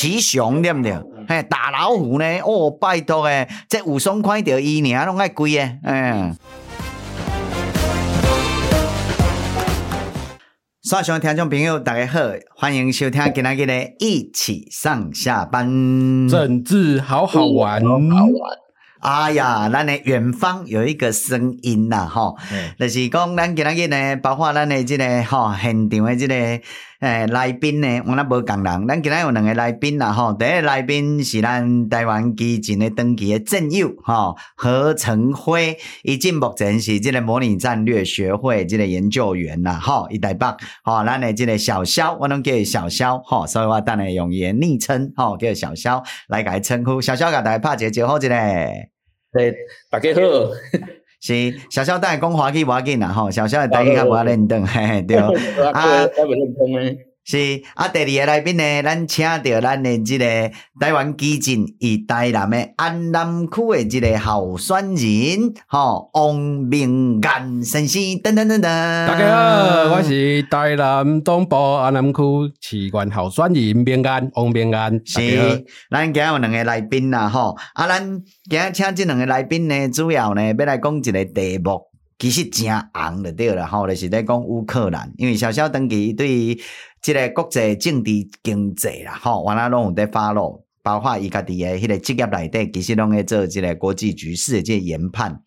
骑熊对不对？嘿，打老虎呢？哦，拜托诶，这武松看到伊尔拢爱跪诶，嗯。线上听众朋友，大家好，欢迎收听今天的《一起上下班》，政治好好玩，好玩。哎呀，咱的远方有一个声音呐，吼，就是讲咱今日呢，包括咱的这个吼现场的这个诶来宾呢，我那无共人，咱今日有两个来宾啦，吼，第一个来宾是咱台湾基进的登记的战友，吼何成辉，伊进目前是即个模拟战略学会即个研究员啦，吼，伊台北，吼，咱的即个小肖，我拢叫伊小肖，吼，所以我等下用伊的昵称，吼，叫小肖来甲伊称呼，小肖甲大家拍一个招呼一个。对，大家好，是小萧等下讲华语无要紧啦吼，小小的台语较无认同，嘿嘿对，啊，是啊，第二个来宾呢，咱请到咱的这个台湾基进与台南的安南区的这个候选人，吼，王明岩先生，等等等等。大家好，我是台南东部安南区市县候选人明岩，王明岩。是，咱今日有两个来宾啦，吼，啊，咱今日请这两个来宾呢，主要呢要来讲一个题目。其实真红就对了吼，就是在讲乌克兰，因为小小长期对即个国际政治经济啦，吼，原来拢有在 follow，包括伊家己诶迄个职业内底，其实拢在做即个国际局势诶即个研判。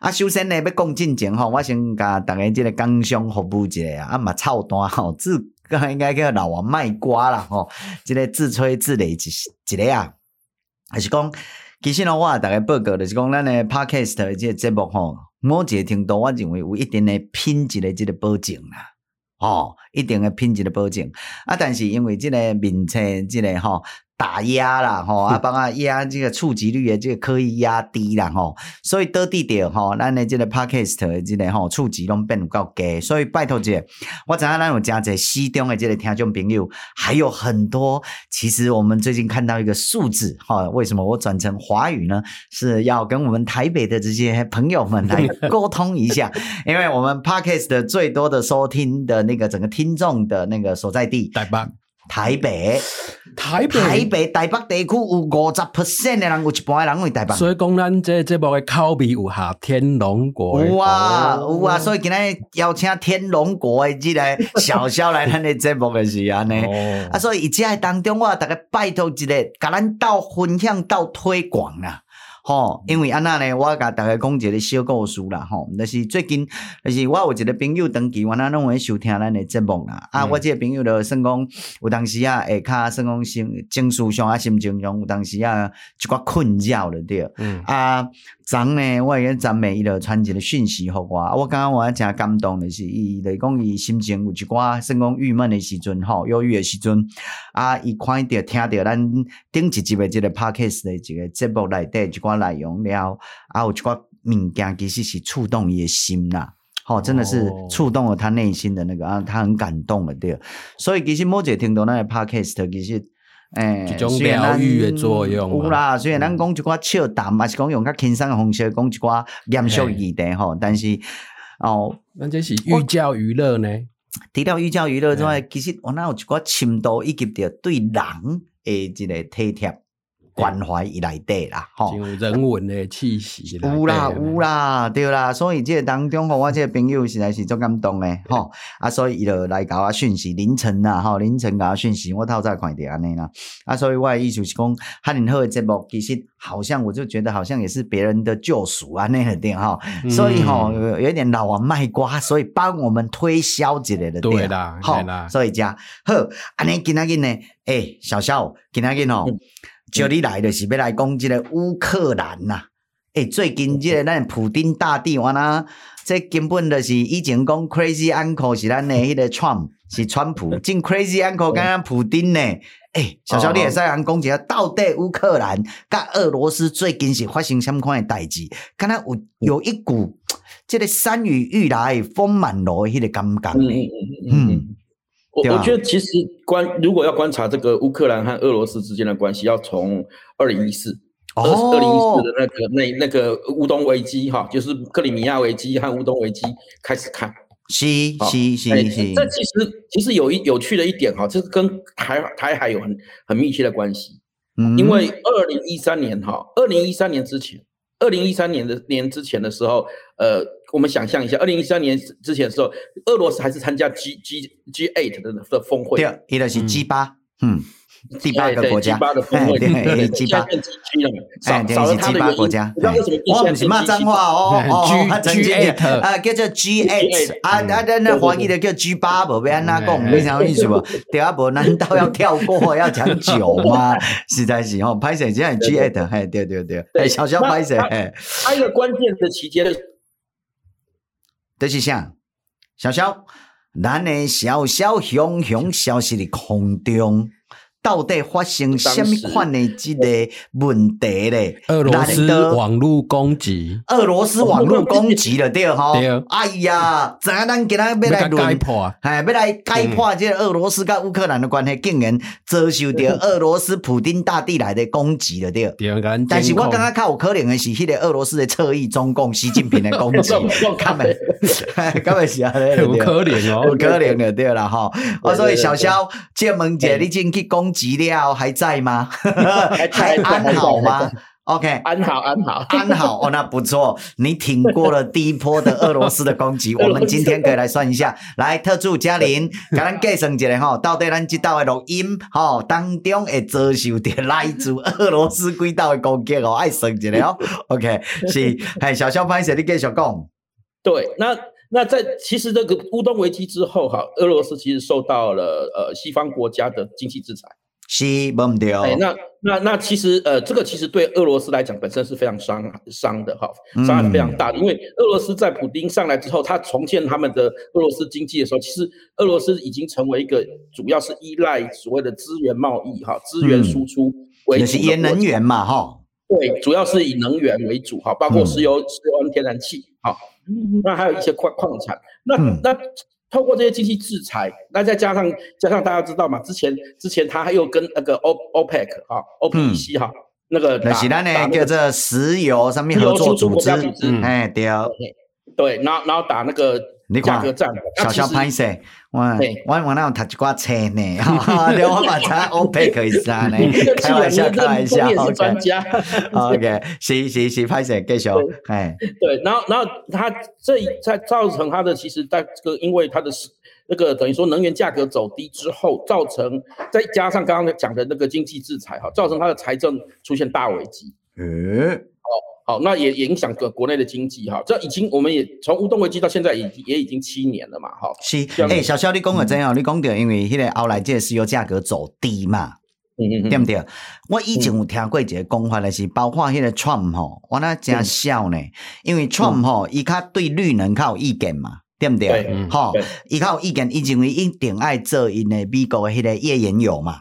啊，首先呢要讲进前吼，我先甲大家即个工商服务一下啊，啊嘛操蛋吼，自刚才应该叫老王卖瓜啦吼，即个自吹自擂一一个啊，还是讲，其实呢，我大家报告就是讲，咱诶 Podcast 的这个节目吼。某一个程度，我认为有一定的品质诶即个保证啦，哦，一定的品质的保证啊，但是因为这个名称，这个吼。打压啦，吼啊，帮啊压这个触及率的这个刻意压低啦，吼，所以得地点吼，咱的这个 podcast 的这个吼触及拢变较低，所以拜托姐，我知影咱有真侪西中的这个听众朋友，还有很多。其实我们最近看到一个数字，哈，为什么我转成华语呢？是要跟我们台北的这些朋友们来沟通一下，因为我们 podcast 的最多的收听的那个整个听众的那个所在地，台北。台北，台北，台北，台北地区有五十 percent 的人，有一半的人为台北。所以讲，咱这节目的口味有下天龙国。有啊，有啊，所以今日邀请天龙国的这个小肖来咱的节目的是安尼。啊，所以在当中，我大家拜托一个，甲咱到分享、到推广啦。吼，因为安那呢，我甲大家讲一个小故事啦，吼，就是最近，就是我有一个朋友长期，我那拢会收听咱的节目啦。嗯、啊，我这个朋友就算讲，有当时啊，会较算讲心情绪上啊，心情上有当时啊，一寡困扰了对。嗯。啊，昨呢，我已经昨暝伊就传一个讯息互我，我感觉我真感动的是，伊来讲伊心情有一寡算讲郁闷的时阵，吼，忧郁的时阵，啊，伊看着听着咱顶一集的这个 podcast 的这个节目内底一寡。内容了，啊，有一寡物件其实是触动伊的心啦，吼，真的是触动了他内心的那个啊，他很感动了，对。所以其实某一个程度，那个 podcast 其实，诶、欸，一种疗愈的作用有啦。虽然咱讲一寡笑谈，嘛是讲用较轻松的方式讲一寡严肃议题吼，但是哦，咱这是寓教于乐呢。提到寓教于乐之外，其实我那有一寡深度以及着对人诶一个体贴。关怀伊内底啦，吼，有人文的气息，有啦有啦，对啦，所以这个当中吼，我这个朋友实在是足感动的，吼，啊，所以伊就来甲我讯息，凌晨啦，吼，凌晨甲我讯息，我透早看到安尼啦，啊，所以我的意思是讲，哈林好的节目，其实好像我就觉得好像也是别人的救赎啊，那个点吼，所以吼有有点老王卖瓜，所以帮我们推销之类的，对啦，好，所以这样好，安尼今仔日呢，诶，小小，今仔日吼。叫你来就是要来讲即个乌克兰呐，诶，最近即个咱普丁大帝，我呐，这根本就是以前讲 crazy uncle 是咱的 迄个 Trump 是川普，进 crazy uncle 刚刚普丁呢，诶，小小你会使人讲一下，到底乌克兰甲俄罗斯最近是发生什么款的代志？敢若有有一股这个山雨欲来风满楼的迄个感觉。嗯嗯嗯。嗯。我我觉得其实观如果要观察这个乌克兰和俄罗斯之间的关系，要从二零一四。二二零一四的那个那那个乌东危机哈，就是克里米亚危机和乌东危机开始看，是是是是。这其实其实有一有趣的一点哈，这是跟台台海有很很密切的关系。嗯，因为二零一三年哈，二零一三年之前，二零一三年的年之前的时候，呃，我们想象一下，二零一三年之前的时候，俄罗斯还是参加 G G G eight 的的峰会，对，伊就是 G 八，嗯。第八个国家，哎，对，对第八，哎，对，是 G 八国家。我不是骂脏话哦，哦，G G eight，啊，叫做 G eight，啊，啊，那那翻译的叫 G 八，不要安那讲，没啥意思不？第二步难道要跳过 要讲九吗？实在是哦，拍摄这样 G eight，哎，对对对，哎，小小拍摄，哎，还有一个关键的期间，就是像小小，咱的小小熊熊消失的空中。到底发生什么款的这个问题嘞？俄罗斯网络攻击，俄罗斯网络攻击了对哈？哎呀，怎啊咱给他要来解破？哎，要来解破这个俄罗斯跟乌克兰的关系，竟然遭受到 俄罗斯普丁大帝来的攻击了对？但是我刚刚看有可能的是，迄个俄罗斯的侧翼中共习近平的攻击，根本根本是啊，有可能哦，有可能的对了哈。我所以小肖建门姐，你进去攻。急料还在吗？还安好吗？OK，安好，安好，安好哦，那不错。你挺过了第一波的俄罗斯的攻击。我们今天可以来算一下，来特助嘉玲，给咱计算一下哈，到底咱这道的录音哈当中会遭受到来自俄罗斯几道的攻击哦，爱算一下哦。OK，是，哎，小肖拍摄你继续讲。对，那。那在其实这个乌东危机之后，哈，俄罗斯其实受到了呃西方国家的经济制裁，是不对哦。那那那其实呃这个其实对俄罗斯来讲本身是非常伤伤的哈，伤害非常大的。嗯、因为俄罗斯在普丁上来之后，他重建他们的俄罗斯经济的时候，其实俄罗斯已经成为一个主要是依赖所谓的资源贸易哈，资源输出为主，嗯、是能源嘛哈。对，主要是以能源为主哈，包括石油、石油跟天然气哈。那还有一些矿矿产，那、嗯、那透过这些经济制裁，那再加上加上大家知道嘛，之前之前他还有跟那个 O OPEC 啊，OPEC 哈，那个那是咱呢叫做石油上面合作组织，哎对，对，然后然后打那个。你看，小小歹势，我我我那有读一挂册呢，哈，我把它 OPEC 可以删呢，开玩笑，开玩笑，好专家，OK，是是是歹势，继续，哎，对，然后然后他这在造成他的其实在这个因为他的那个等于说能源价格走低之后，造成再加上刚刚讲的那个经济制裁哈，造成他的财政出现大危机，嗯。好，那也影响个国内的经济哈，这已经我们也从乌东危机到现在也也已经七年了嘛，哈。是，哎、欸，小肖你讲的真好，嗯、你讲到因为迄个后来这个石油价格走低嘛，嗯嗯，对不对？我以前有听过一个讲法的是，包括迄个 Trump 吼，我那真笑呢，因为 Trump 吼，伊较对绿能较有意见嘛，对不对？吼，伊较有意见，伊认为一定爱做因的美国的迄个页岩油嘛。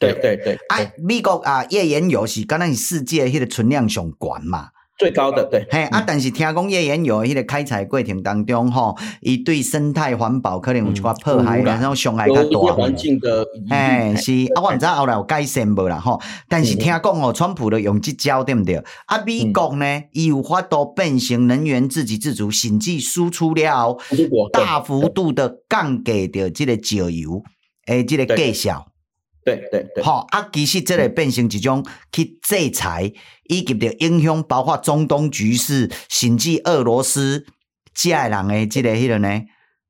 对对对，哎、啊，美国啊，页岩油是刚刚是世界迄个存量上悬嘛，最高的对。嘿，啊，但是听讲页岩油迄个开采过程当中，吼，伊对生态环保可能有一寡破坏，然后伤害较大。环境的，哎，是啊，我唔知后来有改善无啦，吼。但是听讲哦，川普的用这招对不对？啊，美国呢，伊有法度变成能源自给自足，甚至输出了，大幅度的降低掉这个石油，诶，这个价格。对对对，好啊，其实这个变成一种去制裁，以及的影响，包括中东局势，甚至俄罗斯这样人的这个迄个呢，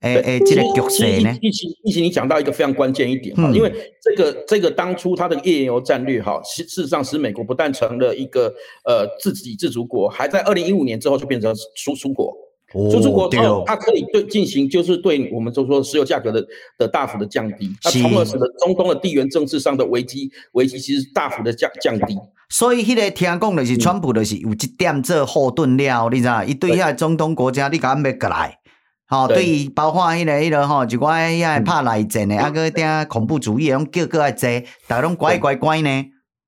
诶诶，这个局势呢。疫情疫情，你讲到一个非常关键一点哈，因为这个这个当初它的页岩油战略哈，事事实上使美国不但成了一个呃自给自足国，还在二零一五年之后就变成输出国。输出国后，它可以对进行，就是对我们就说石油价格的的大幅的降低，那从而使得中东的地缘政治上的危机危机其实大幅的降降低。所以，迄个听讲的是，川普的是有一点这后盾了，你知道？伊对遐中东国家，你敢要过来？吼，对对于包括迄、那个迄、那个吼，就我遐拍内战的，啊个点恐怖主义，拢叫过来坐，大家拢乖乖乖呢。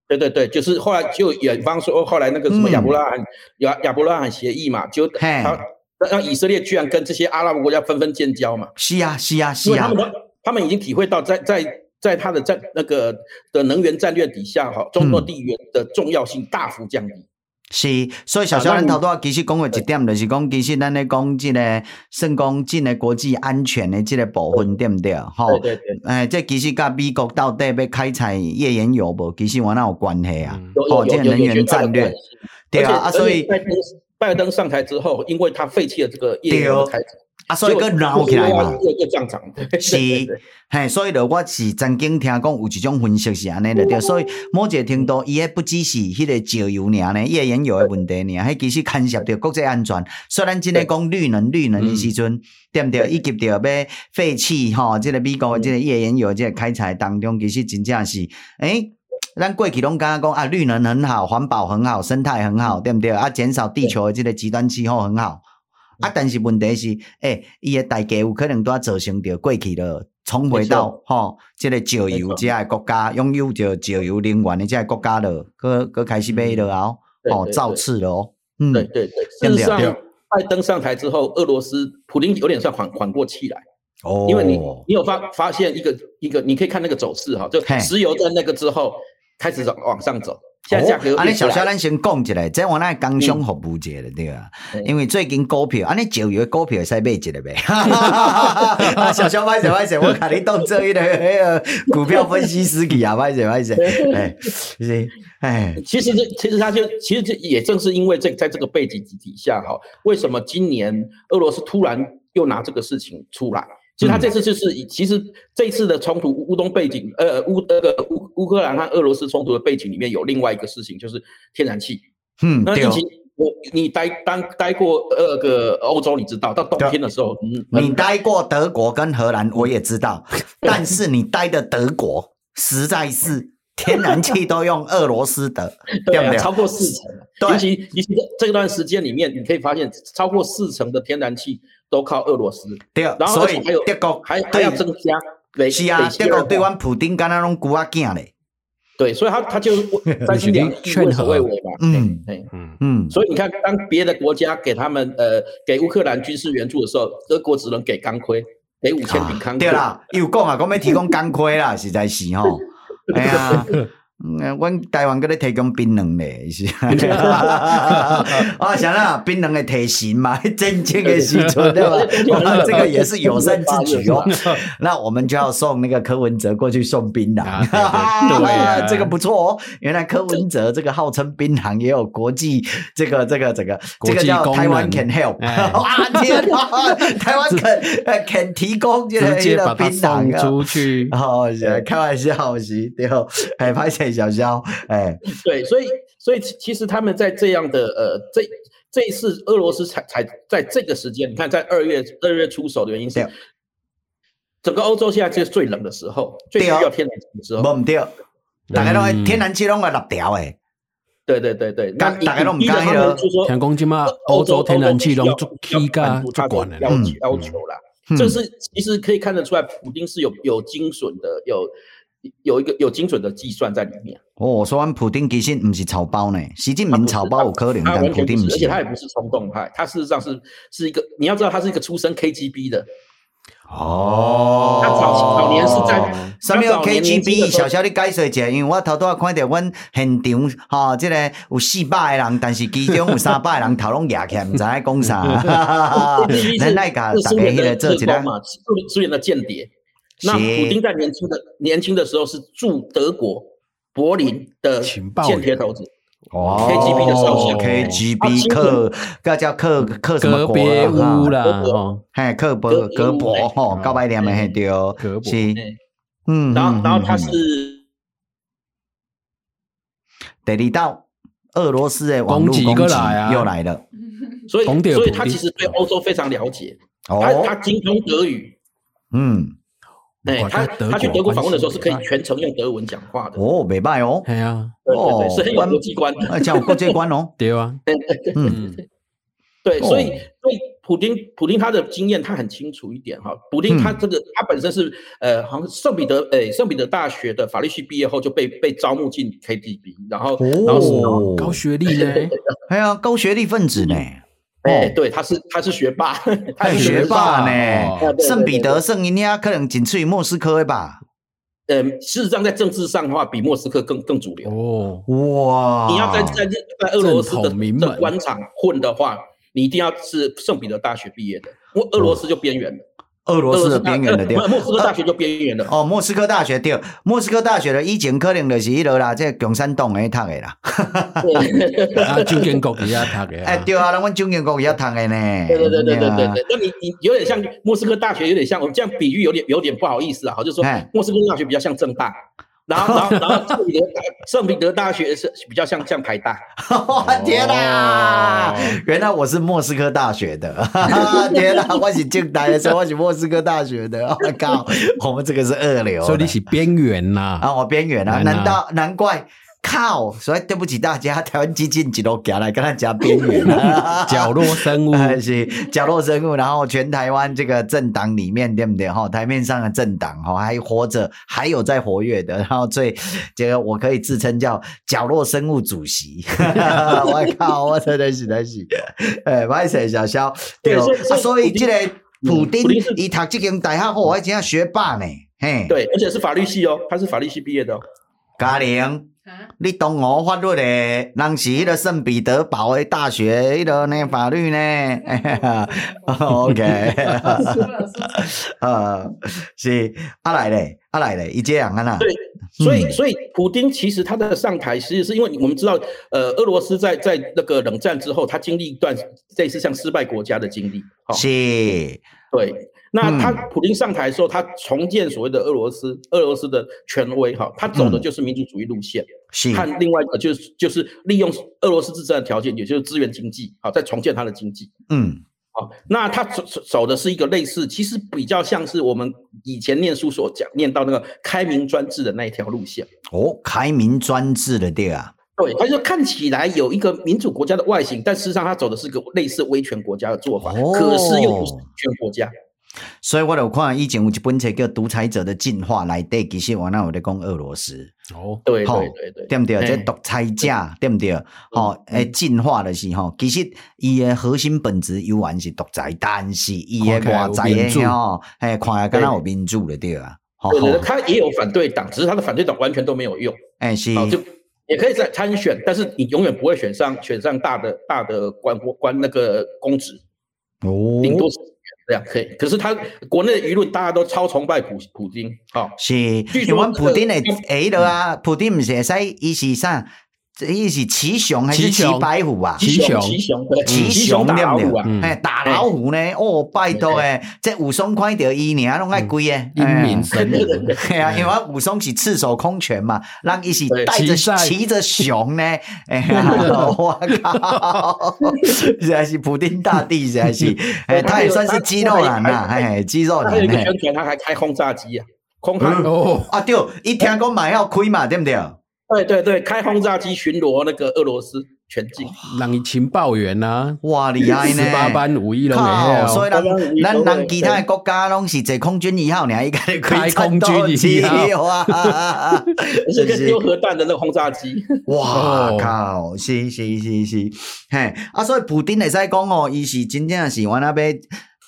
对对对，就是后来就远方说，后来那个什么亚伯拉罕亚亚伯拉罕协议嘛，就他让以色列居然跟这些阿拉伯国家纷纷建交嘛。是啊是啊是啊，他们他们已经体会到在在在他的战那个的能源战略底下哈，中东地缘的重要性大幅降低。嗯是，所以小小人头拄仔其实讲过一点，就是讲其实咱咧讲即个算讲即个国际安全的即个部分，对不对？吼，对对对。诶，这其实甲美国到底要开采页岩油无，其实我那有关系啊。哦，这个能源战略，对啊，啊，所以拜登上台之后，因为他废弃了这个页岩油开采。啊，所以个闹起来嘛，又又涨涨，是，嘿，所以了，我是曾经听讲有一种分析是安尼的，对，所以某一个程度，伊迄不只是迄个石油尔呢，页岩油的问题尔，迄其实牵涉到国际安全。虽然真个讲绿能绿能的时阵，对不对？以及着要废弃吼，这个美国的这个页岩油这个开采当中，其实真正是，诶，咱过去拢刚刚讲啊，绿能很好，环保很好，生态很好，对不对？啊，减少地球的这个极端气候很好。啊，但是问题是，诶、欸，伊个代价有可能都要造成着过去了，重回到吼，这个石油这个国家拥有着石油能源的这个国家了，搁搁开始买了哦，哦、喔，造次了哦，嗯，对对对，事实上，拜登上台之后，俄罗斯普林有点算缓缓过气来，哦，因为你你有发发现一个一个，你可以看那个走势哈，就石油在那个之后开始往往上走。现在价格，安尼小小咱先讲一下，这我那工商服务者了对啊，因为最近股票，安尼九月股票使买一个呗。啊，小小歹势歹势，我看你当做一个那个股票分析师去啊，歹势歹势，哎，是，哎，其实这其实他就其实这也正是因为这在这个背景底下哈，为什么今年俄罗斯突然又拿这个事情出来？其实他这次就是，其实这次的冲突乌东背景，呃乌那个乌乌克兰和俄罗斯冲突的背景里面有另外一个事情，就是天然气。嗯，那疫情，我你待当待过那个欧洲，你知道到冬天的时候，嗯，你待过德国跟荷兰，我也知道，但是你待的德国实在是天然气都用俄罗斯的，对不对？超过四成，尤其尤其这段时间里面，你可以发现超过四成的天然气。都靠俄罗斯，对，然后所以德国还还要增加，是啊，德国对阮普丁敢若拢龟仔囝咧，对，所以他他就 三心两意，畏首畏尾嘛，嗯。嗯。嗯，所以你看，当别的国家给他们呃给乌克兰军事援助的时候，德国只能给钢盔，给五千顶钢盔，对啦，又讲啊，讲要提供钢盔啦，实在是吼，哎呀。嗯，阮台湾搁咧提供槟榔咧，是啊，想啦，槟榔的提神嘛，真正的时阵对吧？这个也是友善之举哦。那我们就要送那个柯文哲过去送槟榔，对，这个不错哦。原来柯文哲这个号称槟榔也有国际这个这个这个这个叫台湾 can help，哇天啊，台湾 can can 提供这个槟榔出去，好，开玩笑是，对，哎，拍谢。小肖，哎，对，所以，所以其实他们在这样的呃，这这一次俄罗斯才才在这个时间，你看，在二月二月出手的原因是，整个欧洲现在就是最冷的时候，最需要天然气的时候，不对，大家都天然气拢会落掉诶，对对对对，大家都唔讲迄个，听讲即嘛，欧洲天然气拢足起价足悬的要要求啦，这是其实可以看得出来，普京是有有精准的有。有一个有精准的计算在里面。哦，说完普丁其实不是草包呢，习近平草包有可能，但普丁不是，而且他也不是冲动派，他事实上是是一个，你要知道他是一个出身 KGB 的。哦，他早早年是在什么 KGB？小小的解释一下，因为我头拄啊看到阮现场，哈，这个有四百个人，但是其中有三百个人头拢压起来，唔知在讲啥。咱来甲大家迄个做一个苏苏联的间谍。那普丁在年轻的年轻的时候是驻德国柏林的间谍头子哦，KGB 的少校，KGB 克，个叫克克什么国乌啦，嘿，克伯格伯吼，高白点没嘿丢，是，嗯，然后然后他是第二道俄罗斯的网络攻击又来了，所以所以他其实对欧洲非常了解，他他精通德语，嗯。对他，他去德国访问的时候是可以全程用德文讲话的。哦，美拜哦。对啊，对对对，是很有国际观，讲国际观哦。对啊，嗯。对，哦。所以所以普丁普丁他的经验他很清楚一点哈，普丁他这个、嗯、他本身是呃好像圣彼得诶圣彼得大学的法律系毕业后就被被招募进 KGB，然后、哦、然后高学历呢，哎呀高学历分子呢，哎、哦、对他是他是学霸，他是学霸 呢，圣彼得圣尼亚可能仅次于莫斯科吧。呃，事实上，在政治上的话，比莫斯科更更主流。哦，哇！你要在在在俄罗斯的的官场混的话，你一定要是圣彼得大学毕业的，因为俄罗斯就边缘了。俄罗斯的边缘的地方，莫斯科大学就边缘的。哦，莫斯科大学对，莫斯科大学的以前可能就是一楼啦，这共产党诶读的啦。啊，中建国伊遐读诶。哎，对啊，咱阮中建国伊遐读的呢。对对对对对对对。那你你有点像莫斯科大学，有点像我们这样比喻，有点有点不好意思啊，就是说莫斯科大学比较像正大。然后，然后，然后，圣彼得大圣彼得大学是比较像像台大。天哪！原来我是莫斯科大学的。天哪！我是进台的时候，我是莫斯科大学的。我 靠！我们这个是二流。所以你是边缘呐？啊，我边缘啊！难道难怪？靠！所以对不起大家，台湾基进一路行来跟他讲边缘，角落生物 是角落生物。然后全台湾这个政党里面，对不对？哈，台面上的政党哈还活着，还有在活跃的。然后最这个我可以自称叫角落生物主席。我靠！我真的是真是，哎，不好意思，小肖对啊，所以这个普丁伊读这间大学后，我还真学霸呢。嘿，对，而且是法律系哦，他是法律系毕业的哦。嘉玲。你懂我法律的，人是迄个圣彼得堡的大学迄个呢法律呢？OK，呃，是阿来嘞，阿来嘞，一这样啊？对，所以所以普丁其实他的上台，其实是因为我们知道，呃，俄罗斯在在那个冷战之后，他经历一段类似像失败国家的经历。是，对。那他普京上台的时候，他重建所谓的俄罗斯，俄罗斯的权威，哈，他走的就是民主主义路线，是。看另外一个就是就是利用俄罗斯自身的条件，也就是资源经济，好，再重建他的经济。嗯，好，那他走走的是一个类似，其实比较像是我们以前念书所讲念到那个开明专制的那一条路线。哦，开明专制的对啊。对，他就看起来有一个民主国家的外形，但事实上他走的是个类似威权国家的做法，哦、可是又不是权国家。所以我有看以前有一本册叫《独裁者的进化》来对，其实我那有在讲俄罗斯。哦，对对对对，对不对？这独裁者对。不对？哦，诶，进化的是吼，其实伊的核心本质依然是独裁，但是伊的外在的吼，诶，看来敢若有民主的对啊。对。对，他也有反对党，只是他的反对党完全都没有用。诶，是，就也可以在参选，但是你永远不会选上选上大的大的官官那个公职。哦，顶多是。这样可以，可是他国内的舆论大家都超崇拜普普京，好、哦、是，因为普京的 A 的啊，普京不是会使，伊是啥？伊是骑熊还是骑白虎啊？骑熊，骑熊，骑熊对不对？哎，打老虎呢？哦，拜托诶，这武松看到伊尔拢爱跪诶，英明神武。对啊，因为武松是赤手空拳嘛，让伊是带着骑着熊呢。哎呀，我靠！实在是普丁大帝，实在是，哎，他也算是肌肉男呐，哎，肌肉男。他还开轰炸机啊，空航哦啊，对，一听讲买要亏嘛，对不对？对对对，开轰炸机巡逻那个俄罗斯全境，让你情报员呐，哇厉害呢！十八般武艺拢会，所以咱咱咱其他的国家拢是坐空军一号，你还应该开空军一号啊！是个丢核弹的那个轰炸机，哇靠！是是是是，嘿啊！所以普丁会使讲哦，伊是真正是我那边。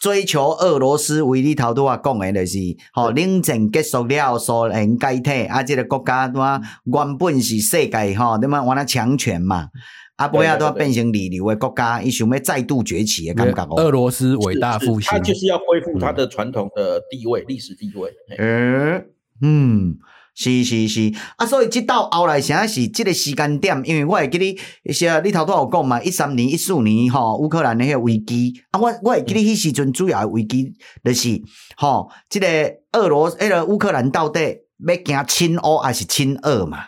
追求俄罗斯为你头拄啊讲的，就是吼冷战结束了，苏联解体啊，这个国家拄啊原本是世界吼，对嘛，我那强权嘛，啊，不要拄啊变成二流的国家，伊想要再度崛起的感觉哦。俄罗斯伟大复兴，他就是要恢复他的传统的地位，历史地位。嗯嗯。是是是，啊，所以即到后来啥是即个时间点，因为我会记得一些你头拄有讲嘛，一三年、一四年吼，乌克兰的迄个危机，啊，我我会记得迄时阵主要的危机就是吼，即、这个俄罗迄个乌克兰到底要行亲欧还是亲俄嘛？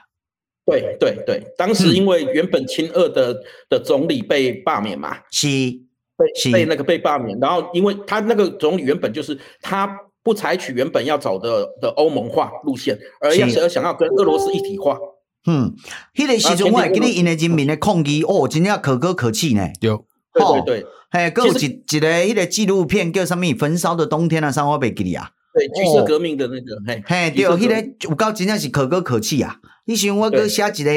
对对对，当时因为原本亲俄的的总理被罢免嘛，是被被那个被罢免，然后因为他那个总理原本就是他。不采取原本要走的的欧盟化路线，而要而想要跟俄罗斯一体化。嗯，迄个时阵我会记得因为人民的抗议哦，真正可歌可泣呢。对，对对对，嘿，还有一一个迄个纪录片叫什么《焚烧的冬天》啊，啥我袂记哩啊。对，橘色革命的那个，嘿，嘿，对，迄个有够真正是可歌可泣啊！你像我搁写一个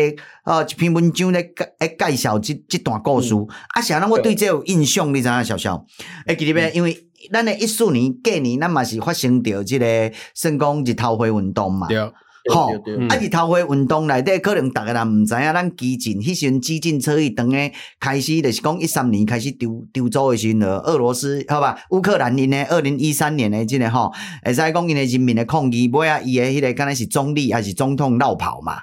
呃一篇文章咧介介绍这这段故事，啊，啥人我对这有印象，你知影小小？哎记得袂？因为咱的一四年过年，咱嘛是发生着即个算讲日头花运动嘛。吼，啊！日头花运动内底，可能逐个人毋知影，咱基进迄时阵基进车一当诶开始，就是讲一三年开始丢丢走诶时阵，俄罗斯好吧？乌克兰因诶二零一三年诶，即个吼，会使讲因诶人民诶抗议，尾啊，伊诶迄个敢若是总理还是总统落跑嘛？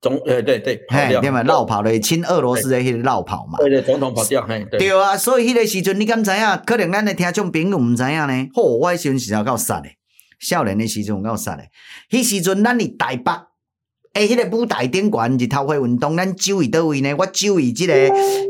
总诶对对，嘿，对嘛？绕跑咧，亲俄罗斯的迄个绕跑嘛？对对，总统跑掉，嘿，对啊，所以迄个时阵，你敢知影？可能咱的听众朋友毋知影呢？吼，我迄时阵是要够杀诶。少年的时阵有够杀嘞！迄时阵咱伫台北，诶、欸，迄、那个舞台顶悬日头花运动，咱周围倒位呢？我周围即个、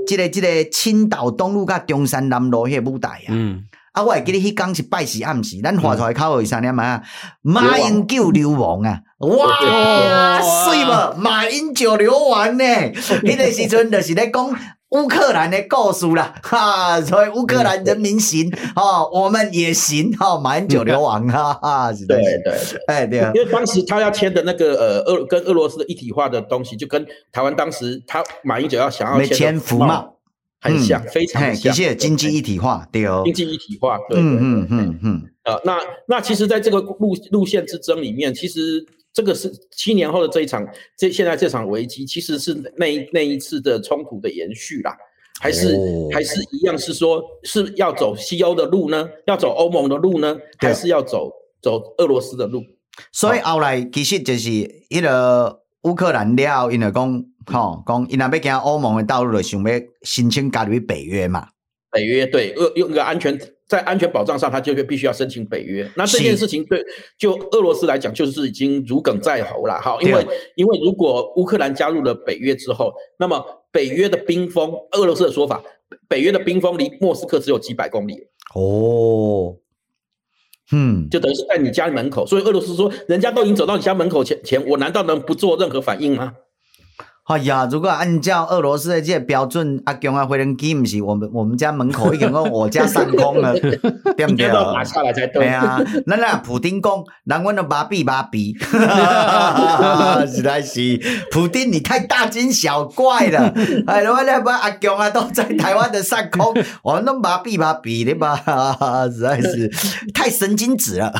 即个、即个青岛东路甲中山南路迄个舞台啊！嗯，啊，我会记得迄讲是拜四暗时，咱画出来口号是啥念嘛？马英九流亡啊！哇，水无？马英九流亡呢？迄个时阵就是咧讲。乌克兰的故事啦，哈，所以乌克兰人民行，哈，我们也行，哈，马英九流亡，哈哈，对对对，哎对啊，因为当时他要签的那个呃俄跟俄罗斯的一体化的东西，就跟台湾当时他马英九要想要签服贸很像，非常像，其实经济一体化，对哦，经济一体化，对，嗯嗯嗯嗯，啊，那那其实在这个路路线之争里面，其实。这个是七年后的这一场，这现在这场危机其实是那一那一次的冲突的延续啦，还是、哦、还是一样是说是要走西欧的路呢？要走欧盟的路呢？还是要走走俄罗斯的路？所以后来其实就是一个乌克兰了，因为讲吼讲，伊若要行欧盟的道路，就想要申请加入北约嘛。北约对，用用一个安全。在安全保障上，他就必须要申请北约。那这件事情对就俄罗斯来讲，就是已经如鲠在喉了。好，因为因为如果乌克兰加入了北约之后，那么北约的冰封，俄罗斯的说法，北约的冰封离莫斯科只有几百公里。哦，嗯，就等于是在你家门口。所以俄罗斯说，人家都已经走到你家门口前前，我难道能不做任何反应吗？哎呀，如果按照俄罗斯的这个标准，阿强啊，飞龙机不是我们我们家门口已经讲我家上空了，对不对？打下来才对。对啊，那那普丁讲，人阮都麻痹麻痹，实在是普丁你太大惊小怪了。哎，我那不阿强啊，都在台湾的上空，我们都麻痹麻痹的吧？实在是太神经质了，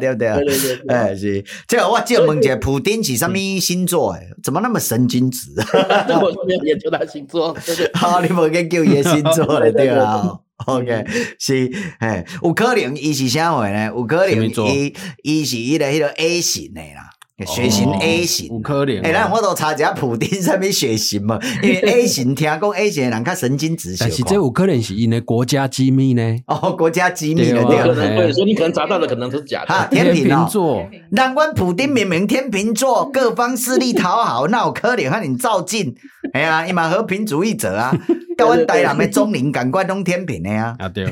对不对？对对对。哎，是这个我借问一下，普丁是什么星座？哎，怎么那么神经？我没有研究他星座，好，你无研究伊星座了，对啦，OK，是，嘿，有可能伊是啥货呢？有可能伊伊是伊个迄个 A 型的啦。血型 A 型，有可能。诶，咱我都查一下普丁 啥物血型嘛？因为 A 型听讲 A 型的人较神经质。但是这有可能是因为国家机密呢？哦，国家机密的对，可能对，所以你可能查到的可能是假的。哈，天秤座，难怪普丁明明天秤座，各方势力讨好，那有可能和你照进。哎呀，伊嘛和平主义者啊，甲阮台南的中林感官拢天秤的呀。啊对。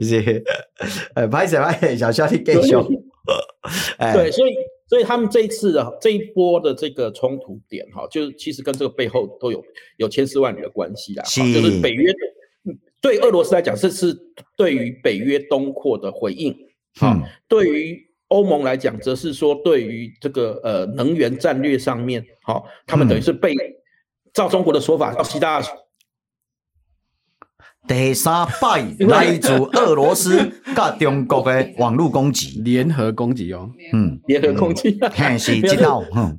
是，呃，歹势歹势，小小你继续。对，所以所以他们这一次的这一波的这个冲突点哈，就是其实跟这个背后都有有千丝万缕的关系啦。是，就是北约对俄罗斯来讲，这是对于北约东扩的回应。嗯，对于欧盟来讲，则是说对于这个呃能源战略上面，好，他们等于是被照中国的说法，叫习大。第三摆 来自俄罗斯 甲中国的网络攻击，联合攻击哦，嗯，联合攻击，嘿，是知道，嗯，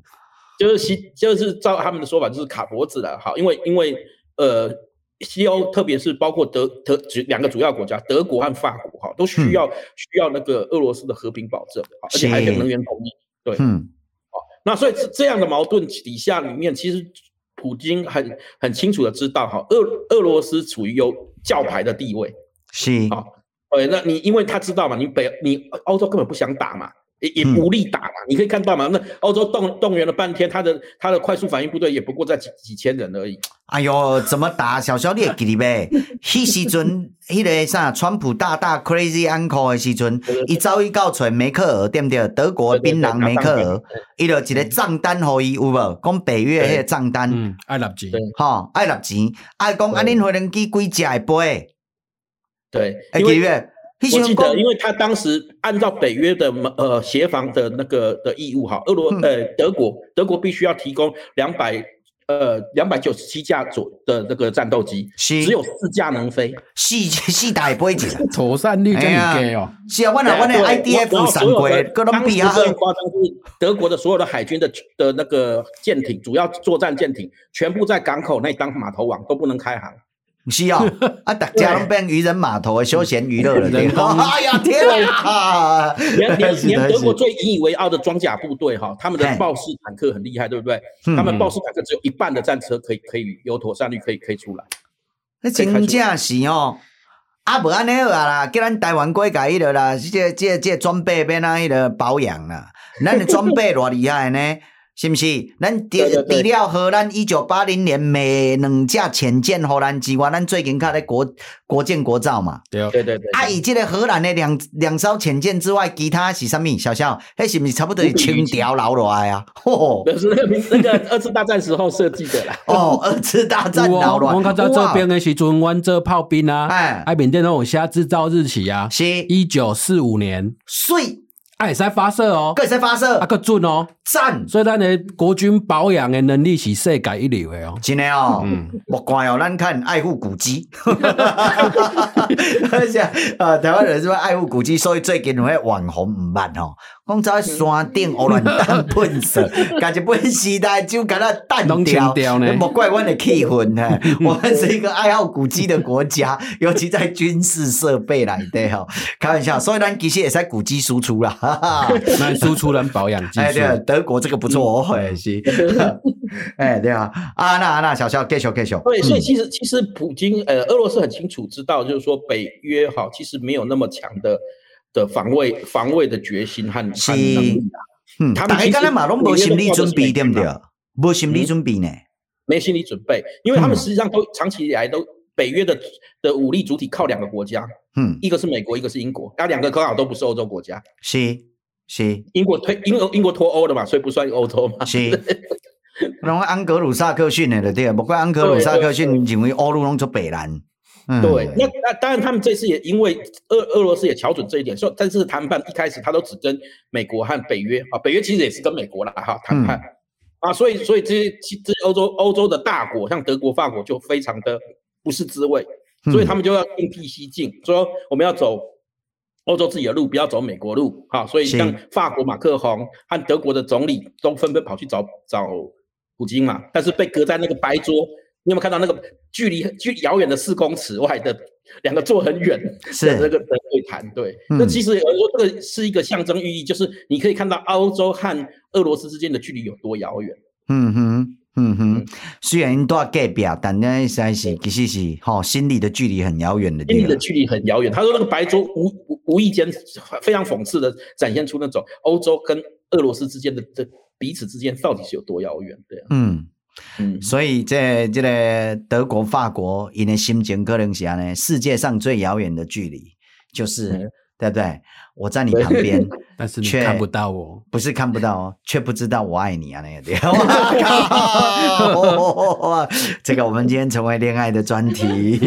就是西，就是照他们的说法，就是卡脖子了，好，因为因为呃，西欧特别是包括德德两个主要国家，德国和法国，哈，都需要、嗯、需要那个俄罗斯的和平保证，而且还有能源供应，对，嗯，好，那所以这这样的矛盾底下里面，其实普京很很清楚的知道，哈，俄俄罗斯处于有。教牌的地位。是。啊，呃，那你因为他知道嘛，你北你欧洲根本不想打嘛，也也无力打嘛。嗯、你可以看到嘛，那欧洲动动员了半天，他的他的快速反应部队也不过在几几千人而已。哎呦，怎么打？小小你也记得呗？迄时阵，迄个啥，川普大大 crazy uncle 的时阵，伊走去到找梅克尔，对不对？德国槟榔梅克尔，伊就一个账单互伊有无？讲北约迄个账单，嗯，爱纳钱，吼，爱纳钱，爱讲啊，恁飞行机几只会飞？对，因为我记得，因为他当时按照北约的呃协防的那个的义务哈，俄罗呃德国德国必须要提供两百呃两百九十七架左的那个战斗机，只有四架能飞，四四台飞机，妥善率这么低哦。是啊，我那我那 IDF 上过，哥伦比啊。最夸张是德国的所有的海军的的那个舰艇，主要作战舰艇，全部在港口那当码头网，都不能开航。需要 啊，大家拢变渔人码头的休闲娱乐了？哎呀天啊！连连 连德国最引以为傲的装甲部队哈，他们的豹式坦克很厉害，对不对？他们豹式坦克只有一半的战车可以可以有妥善率可以可以出来。那真正是哦，啊不安尼好啊啦，叫咱台湾国家迄个啦，这这这装备变哪迄个保养啦？咱的装备偌厉害呢？是不是？咱除除了荷兰一九八零年每两架潜舰荷兰之外，咱最近看咧国国建国造嘛。对对对。啊，以这个荷兰的两两艘潜舰之外，其他是啥物？小小，那是不是差不多是清朝留落来啊？哦，那是那个那个二次大战时候设计的啦。哦，二次大战留落来。我看到这边的时阵，阮做炮兵啊，哎，啊，缅甸那种虾制造日期啊，是一九四五年。水。哎，会使发射哦，佮会使发射，啊，个准哦，赞！所以咱的国军保养的能力是世界一流的哦，真的哦，嗯，莫怪哦，咱看爱护古迹，而且啊，台湾人是不是爱护古迹？所以最近有迄网红唔捌哦。讲在山顶乌兰丹喷射，感觉本时代就感到淡掉，莫怪我的气氛呢。我们是一个爱好古迹的国家，尤其在军事设备来的哈。开玩笑，所以咱其实也在古迹输出啦，那输出人保养技术。哎，对，德国这个不错哦，也是。哎，对啊，啊，那那小肖继续继续。对，所以其实其实普京呃，俄罗斯很清楚知道，就是说北约哈其实没有那么强的。的防卫防卫的决心和是，嗯，他们其实嘛拢无心理准备，对不对？无心理准备呢？没心理准备，因为他们实际上都长期以来都北约的的武力主体靠两个国家，嗯，一个是美国，一个是英国，那，两个刚好都不是欧洲国家，是是，英国推英英国脱欧了嘛，所以不算欧洲嘛，是，然后安格鲁萨克逊的对，不过安格鲁萨克逊认为欧陆拢做北兰。嗯、对，那那当然，他们这次也因为俄俄罗斯也瞧准这一点，所以这次谈判一开始他都只跟美国和北约啊，北约其实也是跟美国啦哈谈判、嗯、啊，所以所以这些这些欧洲欧洲的大国，像德国、法国就非常的不是滋味，所以他们就要另辟蹊径，说我们要走欧洲自己的路，不要走美国路哈，所以像法国马克宏和德国的总理都纷纷跑去找找普京嘛，但是被隔在那个白桌。你有没有看到那个距离距遥远的四公尺外的两个坐很远的那个的会谈？对，那、嗯、其实有人说这个是一个象征寓意，就是你可以看到欧洲和俄罗斯之间的距离有多遥远。嗯哼，嗯哼，虽然都要隔壁，但呢实在是其实是哈心理的距离很遥远的。心理的距离很遥远。他说那个白桌无无无意间非常讽刺的展现出那种欧洲跟俄罗斯之间的这彼此之间到底是有多遥远？对啊，嗯。嗯，所以这这个德国、法国，因的心情可能是呢，世界上最遥远的距离，就是、嗯、对不对？我在你旁边，但是你看不到我，不是看不到哦，却不知道我爱你啊，那个对。这个我们今天成为恋爱的专题，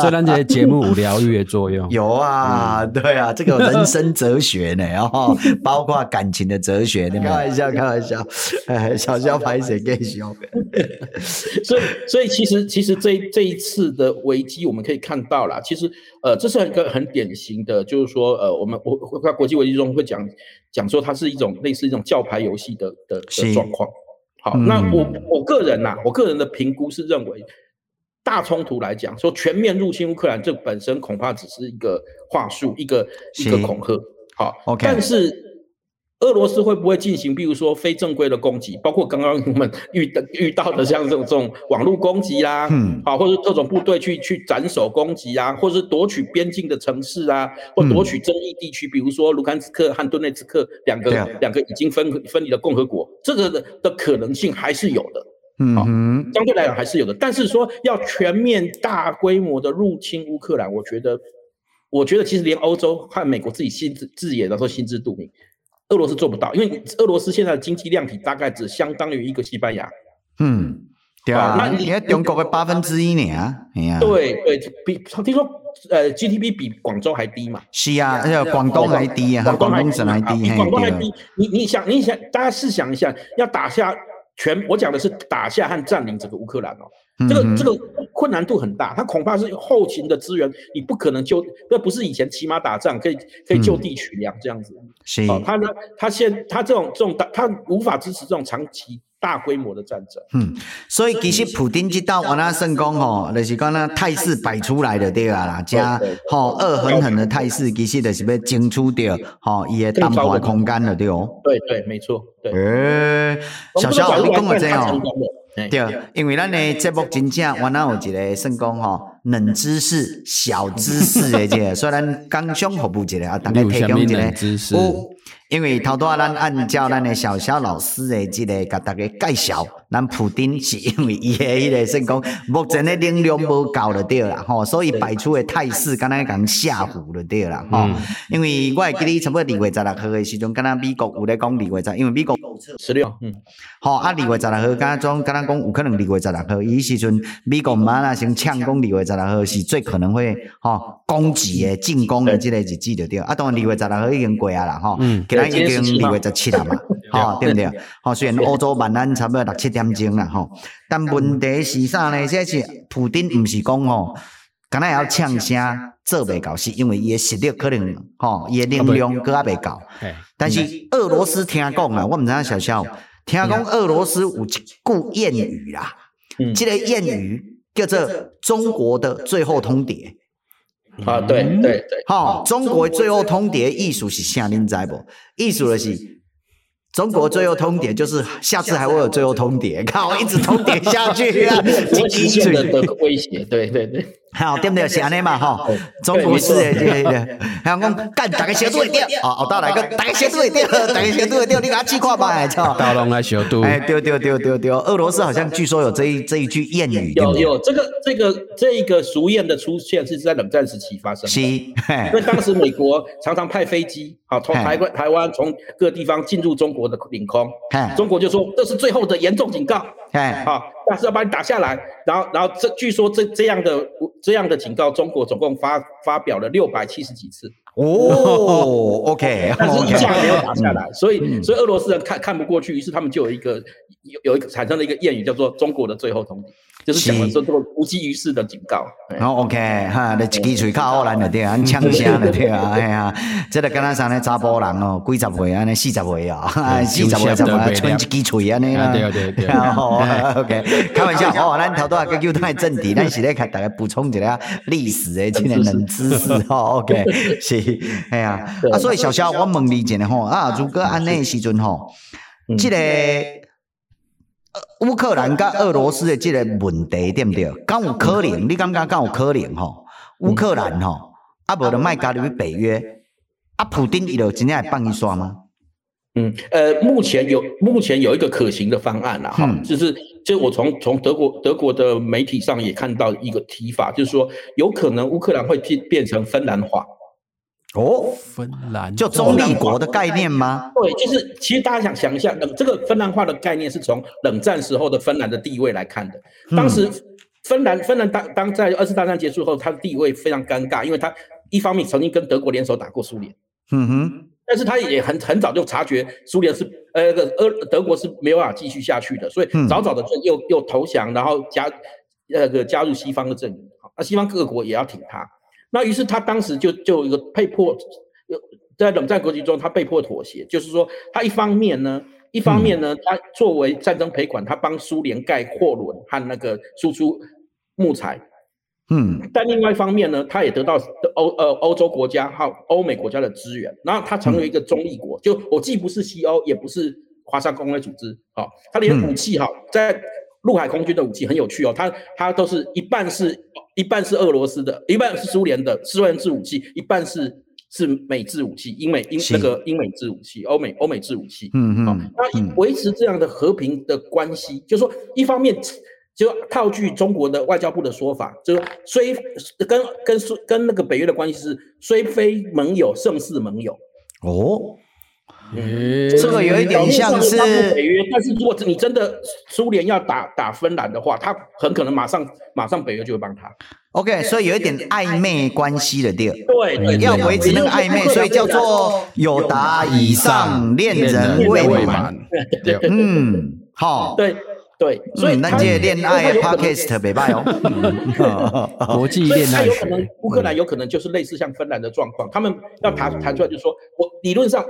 虽然这些节目无疗愈的作用，有啊，嗯、对啊，这个人生哲学呢，然后包括感情的哲学，开玩笑，开玩笑，哎，小肖拍谁更凶？所以，所以其实，其实这这一次的危机，我们可以看到啦，其实，呃，这是一个很典型的，就是说，呃，我们我。在国际危机中会讲讲说，它是一种类似一种教牌游戏的的的状况。好，嗯、那我我个人呐、啊，我个人的评估是认为，大冲突来讲，说全面入侵乌克兰，这本身恐怕只是一个话术，一个一个恐吓。好.但是俄罗斯会不会进行，比如说非正规的攻击，包括刚刚我们遇的遇到的像这种这种网络攻击啦，嗯，好，或者是特种部队去去斩首攻击啊，或者是夺取边境的城市啊，或夺取争议地区，比如说卢甘斯克和顿内茨克两个两个已经分分离的共和国，这个的的可能性还是有的，嗯，相对来讲还是有的，但是说要全面大规模的入侵乌克兰，我觉得，我觉得其实连欧洲和美国自己心自自己也都心知肚明。俄罗斯做不到，因为俄罗斯现在的经济量体大概只相当于一个西班牙。嗯，对啊，那你看中国的八分之一呢？哎呀，对对，比听说呃 GDP 比广州还低嘛？是啊，而且广东还低啊，广东省还低，比广东还低。你你想你想，大家试想一下，要打下全，我讲的是打下和占领整个乌克兰哦。这个这个困难度很大，他恐怕是后勤的资源，你不可能就，那不是以前骑马打仗可以可以就地取粮这样子。是，他呢，他现他这种这种打他无法支持这种长期大规模的战争。嗯，所以其实普丁这道我那圣功吼，就是讲那态势摆出来的对啊啦，加吼恶狠狠的态势，其实就是要争取掉吼伊的谈判空间了对哦。对对，没错。对。诶，小肖你讲的这样。对，因为咱的节目真正，我那有一个算讲吼，冷知识、小知识的这个，虽然刚想服务一个啊，大概提供一个知识。因为头拄仔咱按照咱的小小老师的这个，甲大家介绍，咱普丁 是因为伊诶迄个算讲，目前诶能量无够就对啦，吼，所以摆出诶态势，敢若共吓唬就对啦，吼。因为我会记得差不多二月十六号诶时阵，敢若美国有咧讲二月十，因为美国十六，嗯，吼啊，二月十六号敢若总敢若讲有可能二月十六号，伊时阵美国嘛那先抢讲二月十六号是最可能会吼攻击诶进攻诶即个日子就对，啊，当然二月十六号已经过啊啦，吼，嗯。已经二月十七了嘛，吼，对不对？吼，虽然欧洲晚安差不多六七点钟了，吼，但问题是啥呢？这是普丁不是讲吼，敢若要呛声做未到，是因为伊的实力可能吼，伊的能量搁还未够。但是俄罗斯听讲啊，我毋知影小肖听讲俄罗斯有一句谚语啦，这个谚语叫做“中国的最后通牒”。啊，对对对，好，中国最后通牒意思是啥？您知不？意思就是中国最后通牒就是下次还会有最后通牒，看我，一直通牒下去啊，极限的威胁，对对对。好，对不对？是安尼嘛，吼，中国式的这个，还有讲干大家小队掉，哦，后头来个 大家小队掉，大家小队掉，你给他气垮吧，操！大龙来小度，哎，丢丢丢丢丢，俄罗斯好像据说有这一这一句谚语，有有这个这个这一个俗谚的出现是在冷战时期发生的，是，因为当时美国常常派飞机，好从台湾台湾从各地方进入中国的领空，中国就说这是最后的严重警告，哎，好。但是要把你打下来，然后，然后这据说这这样的这样的警告，中国总共发发表了六百七十几次。哦，OK，但是一下没有打下来，所以所以俄罗斯人看看不过去，于是他们就有一个有有一个产生了一个谚语，叫做“中国的最后通牒”。就是讲的说这个无济于事的警告。然后 OK 哈，你一支嘴靠好难的对啊，枪声的对啊，哎呀，这个跟他上的查甫人哦，几十岁啊，那四十岁啊，四十岁怎么存一支嘴啊？那个，对对对。好，OK，开玩笑哦，咱头都还叫太正题，咱是在给大家补充一下历史的这个冷知识哦。OK，是，哎呀，啊，所以小肖我问你一下吼，啊，如果按那时阵吼，这个。乌克兰跟俄罗斯的这个问题对不对？敢有可能，你感觉敢有可能吼？乌克兰吼，啊，无就卖加入北约，啊，普丁伊就真正会放一刷吗？嗯，呃，目前有目前有一个可行的方案啦，哈、嗯，就是就我从从德国德国的媒体上也看到一个提法，就是说有可能乌克兰会变变成芬兰化。哦，芬兰就中立国的概念吗？对，就是其实大家想想一下，冷这个芬兰化的概念是从冷战时候的芬兰的地位来看的。当时芬兰芬兰当当在二次大战结束后，它的地位非常尴尬，因为它一方面曾经跟德国联手打过苏联，嗯哼，但是他也很很早就察觉苏联是呃个俄德国是没有办法继续下去的，所以早早的就又又投降，然后加那个加入西方的阵营，那西方各国也要挺他。那于是他当时就就有一个被迫，在冷战格局中，他被迫妥协，就是说，他一方面呢，一方面呢，他作为战争赔款，他帮苏联盖货轮和那个输出木材，嗯。但另外一方面呢，他也得到欧呃欧洲国家还有欧美国家的支援，然后他成为一个中立国，就我既不是西欧，也不是华沙公约组织，好、哦，它连武器哈，在陆海空军的武器很有趣哦，它它都是一半是一半是俄罗斯的，一半是苏联的苏联制武器，一半是是美制武器，英美英那个英美制武器，欧美欧美制武器，嗯嗯，好、哦，那维持这样的和平的关系，嗯、就是说一方面。就套句中国的外交部的说法，就虽跟跟跟那个北约的关系是虽非盟友，胜似盟友。哦，嗯，这个有一点像是北约，但是如果你真的苏联要打打芬兰的话，他很可能马上马上北约就会帮他。OK，所以有一点暧昧关系的地儿，对，要维持那个暧昧，所以叫做有达以上，恋人未满。嗯，好，对。对，所以那届恋爱 podcast 特别棒哦，国际恋爱有可能，乌克兰有可能就是类似像芬兰的状况，他们要谈谈出来，就是说我理论上，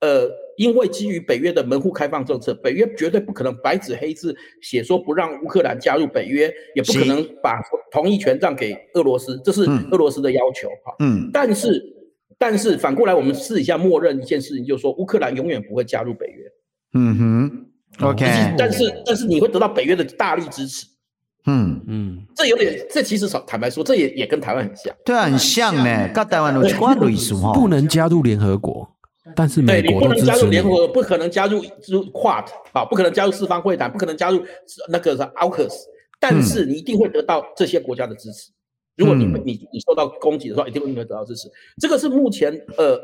呃，因为基于北约的门户开放政策，北约绝对不可能白纸黑字写说不让乌克兰加入北约，也不可能把同意权让给俄罗斯，这是俄罗斯的要求哈。嗯，但是但是反过来，我们试一下默认一件事情，就是说乌克兰永远不会加入北约。嗯哼。OK，但是但是你会得到北约的大力支持，嗯嗯，这有点，这其实坦白说，这也也跟台湾很像，对啊，很像呢，跟台湾有关类似哈，不能加入联合国，但是美你不能加入联合国，不可能加入入 QUAD 啊，不可能加入四方会谈，不可能加入那个是 AUKUS，但是你一定会得到这些国家的支持，如果你你你受到攻击的时候，一定会得到支持，这个是目前呃。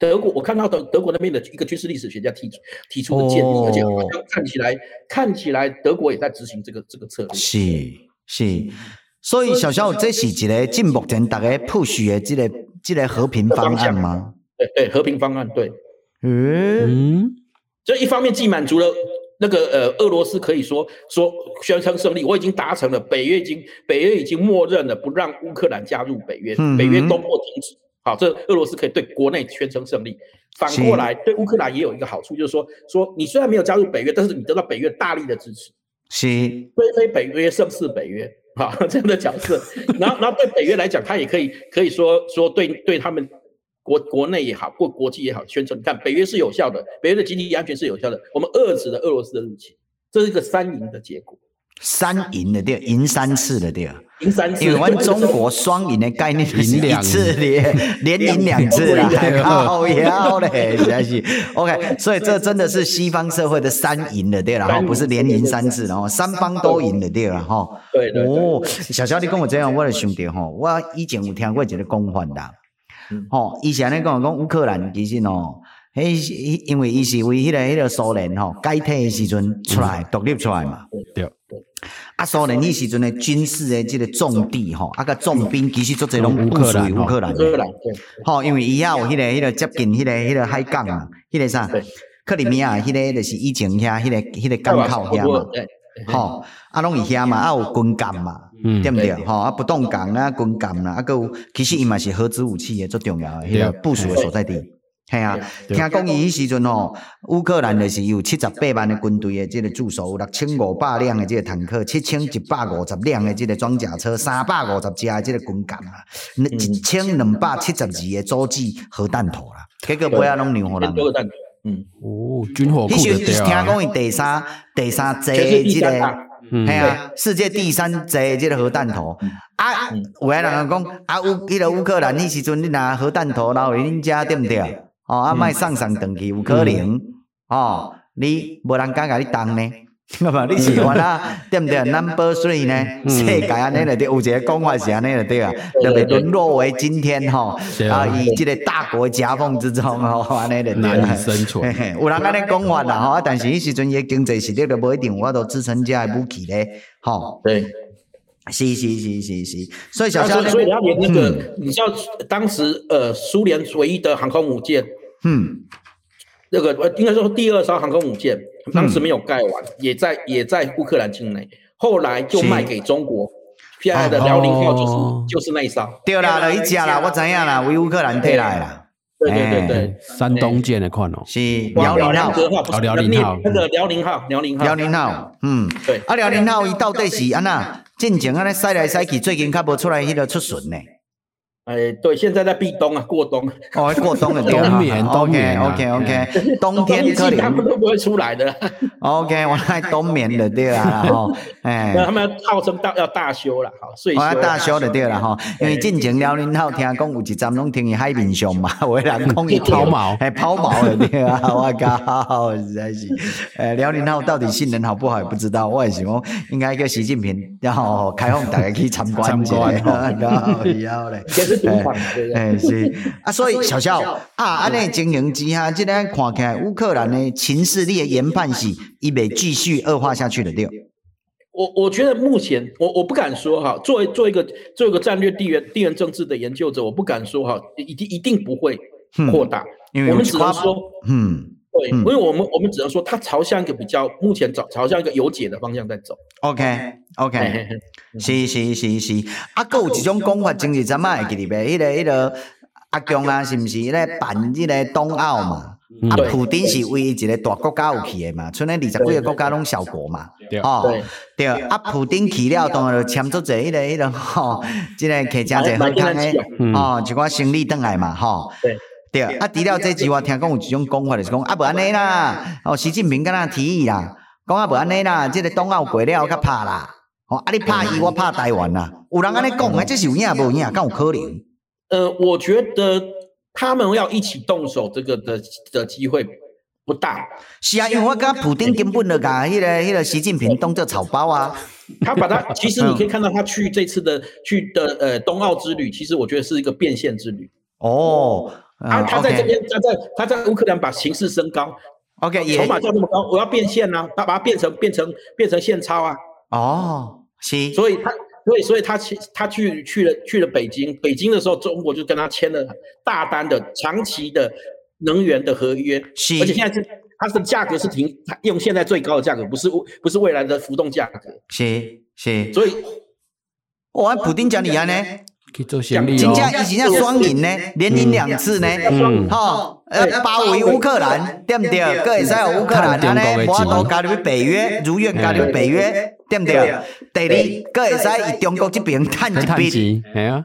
德国，我看到德德国那边的一个军事历史学家提出提出的建议，哦、而且好像看起来看起来德国也在执行这个这个策略。是是，所以小肖这是一个进目前大家 push 的这个这个和平方案吗？对对，和平方案对。嗯，这一方面既满足了那个呃俄罗斯可以说说宣称胜利，我已经达成了，北约已经北约已经默认了不让乌克兰加入北约，嗯、北约东扩停止。好，这俄罗斯可以对国内宣称胜利，反过来对乌克兰也有一个好处，就是说，说你虽然没有加入北约，但是你得到北约大力的支持，是，虽非北约胜似北约，好 这样的角色，然后然后对北约来讲，他也可以可以说说对对他们国国内也好，或国际也好，宣称你看北约是有效的，北约的经济安全是有效的，我们遏制了俄罗斯的入侵，这是一个三赢的结果。三赢的对，赢三次的对，赢三次。因为我们中国双赢的概念是一次连连赢两次啦，好妖 嘞，实在是 OK。所以这真的是西方社会的三赢的对了哈，不是连赢三次，然后三方都赢的对了哈。对对。哦，小小你跟我这样，我就想到哈，我以前有听过一个讲法啦，吼，以前咧讲讲乌克兰其实哦，迄因为伊是为迄个迄个苏联吼解体诶时阵出来独立出来嘛，对。啊，苏联迄时阵诶军事诶即个重地吼，啊个重兵其实做这种乌克兰，乌克兰，乌克兰，吼，因为伊遐有迄个迄个接近迄个迄个海港嘛，迄个啥，克里米亚迄个就是以前遐迄个迄个港口遐嘛，吼，啊拢伊遐嘛，啊有军舰嘛，对不对？吼，啊不动港啊，军舰啦，啊有其实伊嘛是核子武器诶最重要诶迄个部署诶所在地。系啊，听讲伊迄时阵吼，乌克兰就是有七十八万的军队的即个驻守，六千五百辆的即个坦克，七千一百五十辆的即个装甲车，三百五十架的即个军舰啊，一千两百七十二个洲际核弹头啦，结果尾啊拢让互人。嗯，哦，军火库的对啊。听讲伊第三第三只这个，系啊，世界第三侪即个核弹头。啊，有个人讲啊乌，迄个乌克兰迄时阵你拿核弹头留喺恁家对毋对？哦，啊，卖上上等级有可能，嗯、哦，你无人敢甲你当呢？那 么你喜欢啊？对不对？Number three 呢？世界安尼了对，有一个讲法是安尼了对啊，特别沦落为今天吼，啊，以这个大国夹缝之中吼，安尼了难以生存。有人安尼讲法啦吼，但是迄时阵伊经济实力都无一定，我都支撑这武器咧，吼。对，是是是是是，所以小肖，所以他连那个，嗯、你知道当时呃，苏联唯一的航空母舰。嗯，那个应该说第二艘航空母舰当时没有盖完，嗯、也在也在乌克兰境内，后来就卖给中国。现在的辽宁号就是、哦、就是那一艘。对啦，了一家啦，我知影啦，为乌克兰退来啦。对对对对，山东舰的款哦，是辽宁号，不是辽宁号，那个辽宁号，辽宁号，辽宁号，嗯，对。啊，辽宁号伊到底是安那？进前安尼塞来塞去，最近较无出来迄个出巡呢。哎，对，现在在避冬啊，过冬。哦，过冬的冬眠，冬眠，OK，OK，OK，冬天可能他们都不会出来的。OK，我来冬眠的对啦，吼，哎，他们号称大要大休了，好，睡。我要大休的对啦，吼，因为进前辽宁号听讲有一站拢停喺海面上嘛，有的人讲伊抛锚，哎，抛锚的对啊，我靠，实在是，哎，辽宁号到底性能好不好也不知道，我也是讲应该叫习近平然后开放大家去参观一下，搞以后嘞。哎，是 啊，所以小小啊，安尼经营之下，这个看起来乌克兰的情势力的研判是，伊未继续恶化下去的对。我我觉得目前我我不敢说哈，作为做一个做一个战略地缘地缘政治的研究者，我不敢说哈，一定一定不会扩大，因为我们只能说，嗯，对，因为我们我们只能说，它朝向一个比较目前朝朝向一个有解的方向在走。OK OK，是是是是，啊，还有一种讲法，就是咱们会记得呗，迄个迄个阿强啊，是不是？咧办这个冬奥嘛？啊，普丁是唯一一个大国家有去的嘛，剩下二十几个国家拢小国嘛。哦，对，啊，普丁去了，当然就签做者迄个迄个吼，这个客家者很康的哦，一寡生理转来嘛，吼。对对，啊，除了这句话，听讲有一种讲法，就是讲啊，无安尼啦，哦，习近平敢若提议啦，讲啊，无安尼啦，这个冬奥过了较拍啦，哦，啊，你拍伊，我拍台湾啦，有人安尼讲，哎，这是有影无影，敢有可能？呃，我觉得。他们要一起动手，这个的的机会不大。是啊，因为我跟普丁根本就把那个那个习近平当做草包啊。他把他，其实你可以看到他去这次的去的呃冬奥之旅，其实我觉得是一个变现之旅。哦，他他在这边，他在他在乌克兰把形势升高。OK，筹码叫那么高，我要变现啊，他把它变成变成变成现钞啊。哦，行，所以他。所以，所以他去他去去了去了北京，北京的时候，中国就跟他签了大单的长期的能源的合约，是，而且现在是它的价格是停，用现在最高的价格，不是不是未来的浮动价格，是是，所以，我按普丁讲你啊呢。去做生意哦，真正以前那双赢呢，连赢两次呢，好，呃，包围乌克兰，对不对？各会使有乌克兰安尼，我都加入北约，如愿加入北约，对不对？第二，搁会使以中国这边赚一笔，哎呀，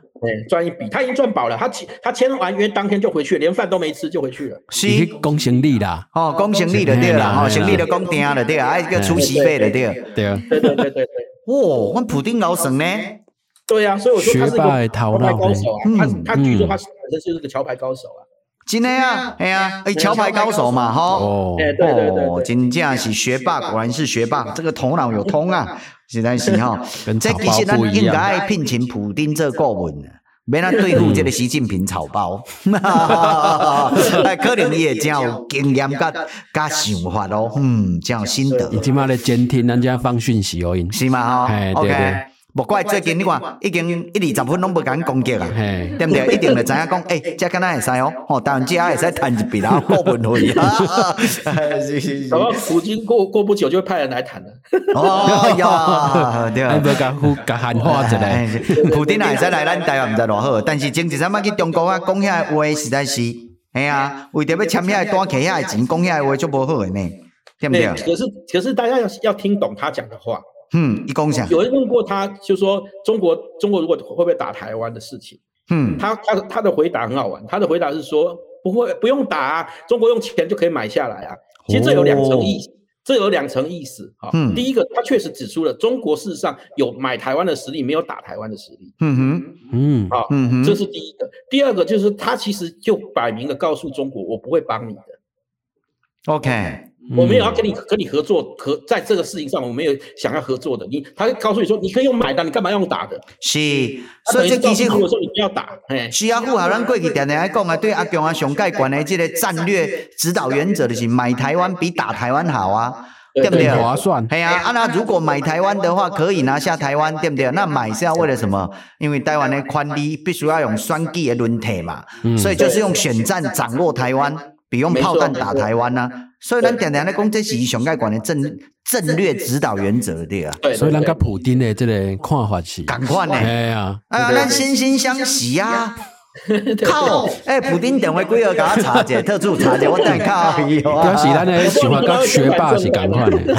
赚一笔，他已经赚饱了，他他签完约当天就回去，连饭都没吃就回去了，是。讲生意啦，哦，讲生意的对啦，哦，生意的讲定了对啊，还有个出席费了对，对啊，对对对对对，哇，我普丁老省呢？对呀、啊，所以我说他是一个桥牌高手啊，嗯、他他据说他本身就是个桥牌高手啊。真的啊，哎呀，哎，桥牌高手嘛，哈，哦，对对对对，真正是学霸，果然是学霸，这个头脑有通啊，实在是哈。这其实咱应该聘请普丁做顾问，免他对付这个习近平草包，可能你也真有经验加加想法哦，嗯，真有心得。你起码来监听人家放讯息哦，是吗？哈，OK。莫怪最近你看，已经一二十分拢不敢攻击啊，对不对？一定就知影讲，诶，这敢若会使哦，吼，台湾这也会使谈一笔啦，过分会啊。然后普京过过不久就会派人来谈了。哦呀，对啊，不要讲讲喊话之类。普京也会使来咱台湾，唔知偌好，但是前一阵仔去中国啊，讲遐话实在是，哎呀，为着要签遐单客遐钱，讲遐话就无好诶呢，对不对？可是可是大家要要听懂他讲的话。嗯，一共享。有人问过他，就说中国中国如果会不会打台湾的事情？嗯，他他他的回答很好玩，他的回答是说不会，不用打啊，中国用钱就可以买下来啊。其实这有两层意思，哦、这有两层意思哈。嗯，第一个，他确实指出了中国事实上有买台湾的实力，没有打台湾的实力。嗯哼，嗯，好，嗯哼，这是第一个。第二个就是他其实就摆明了告诉中国，我不会帮你的。OK。我没有要跟你跟你合作，合在这个事情上，我没有想要合作的。你，他会告诉你说，你可以用买的，你干嘛用打的？是，所以这其实我说你不要打。哎，是啊，符合咱过去常常来讲啊，对阿强啊上盖管的这个战略指导原则就是买台湾比打台湾好啊，对不对？划算。哎呀，啊那如果买台湾的话，可以拿下台湾，对不对？那买是要为了什么？因为台湾的宽低必须要用双击的轮体嘛，所以就是用选战掌握台湾，比用炮弹打台湾呢。所以咱常常咧讲，这是上盖管的政战略指导原则对啊。对，所以咱跟普丁的这个看法是，同款的。哎呀，啊，咱惺惺相惜啊。靠！哎，普丁电话几号？给我查一下，特助查一下，我等靠伊哦。表示咱的想法跟学霸是同款的。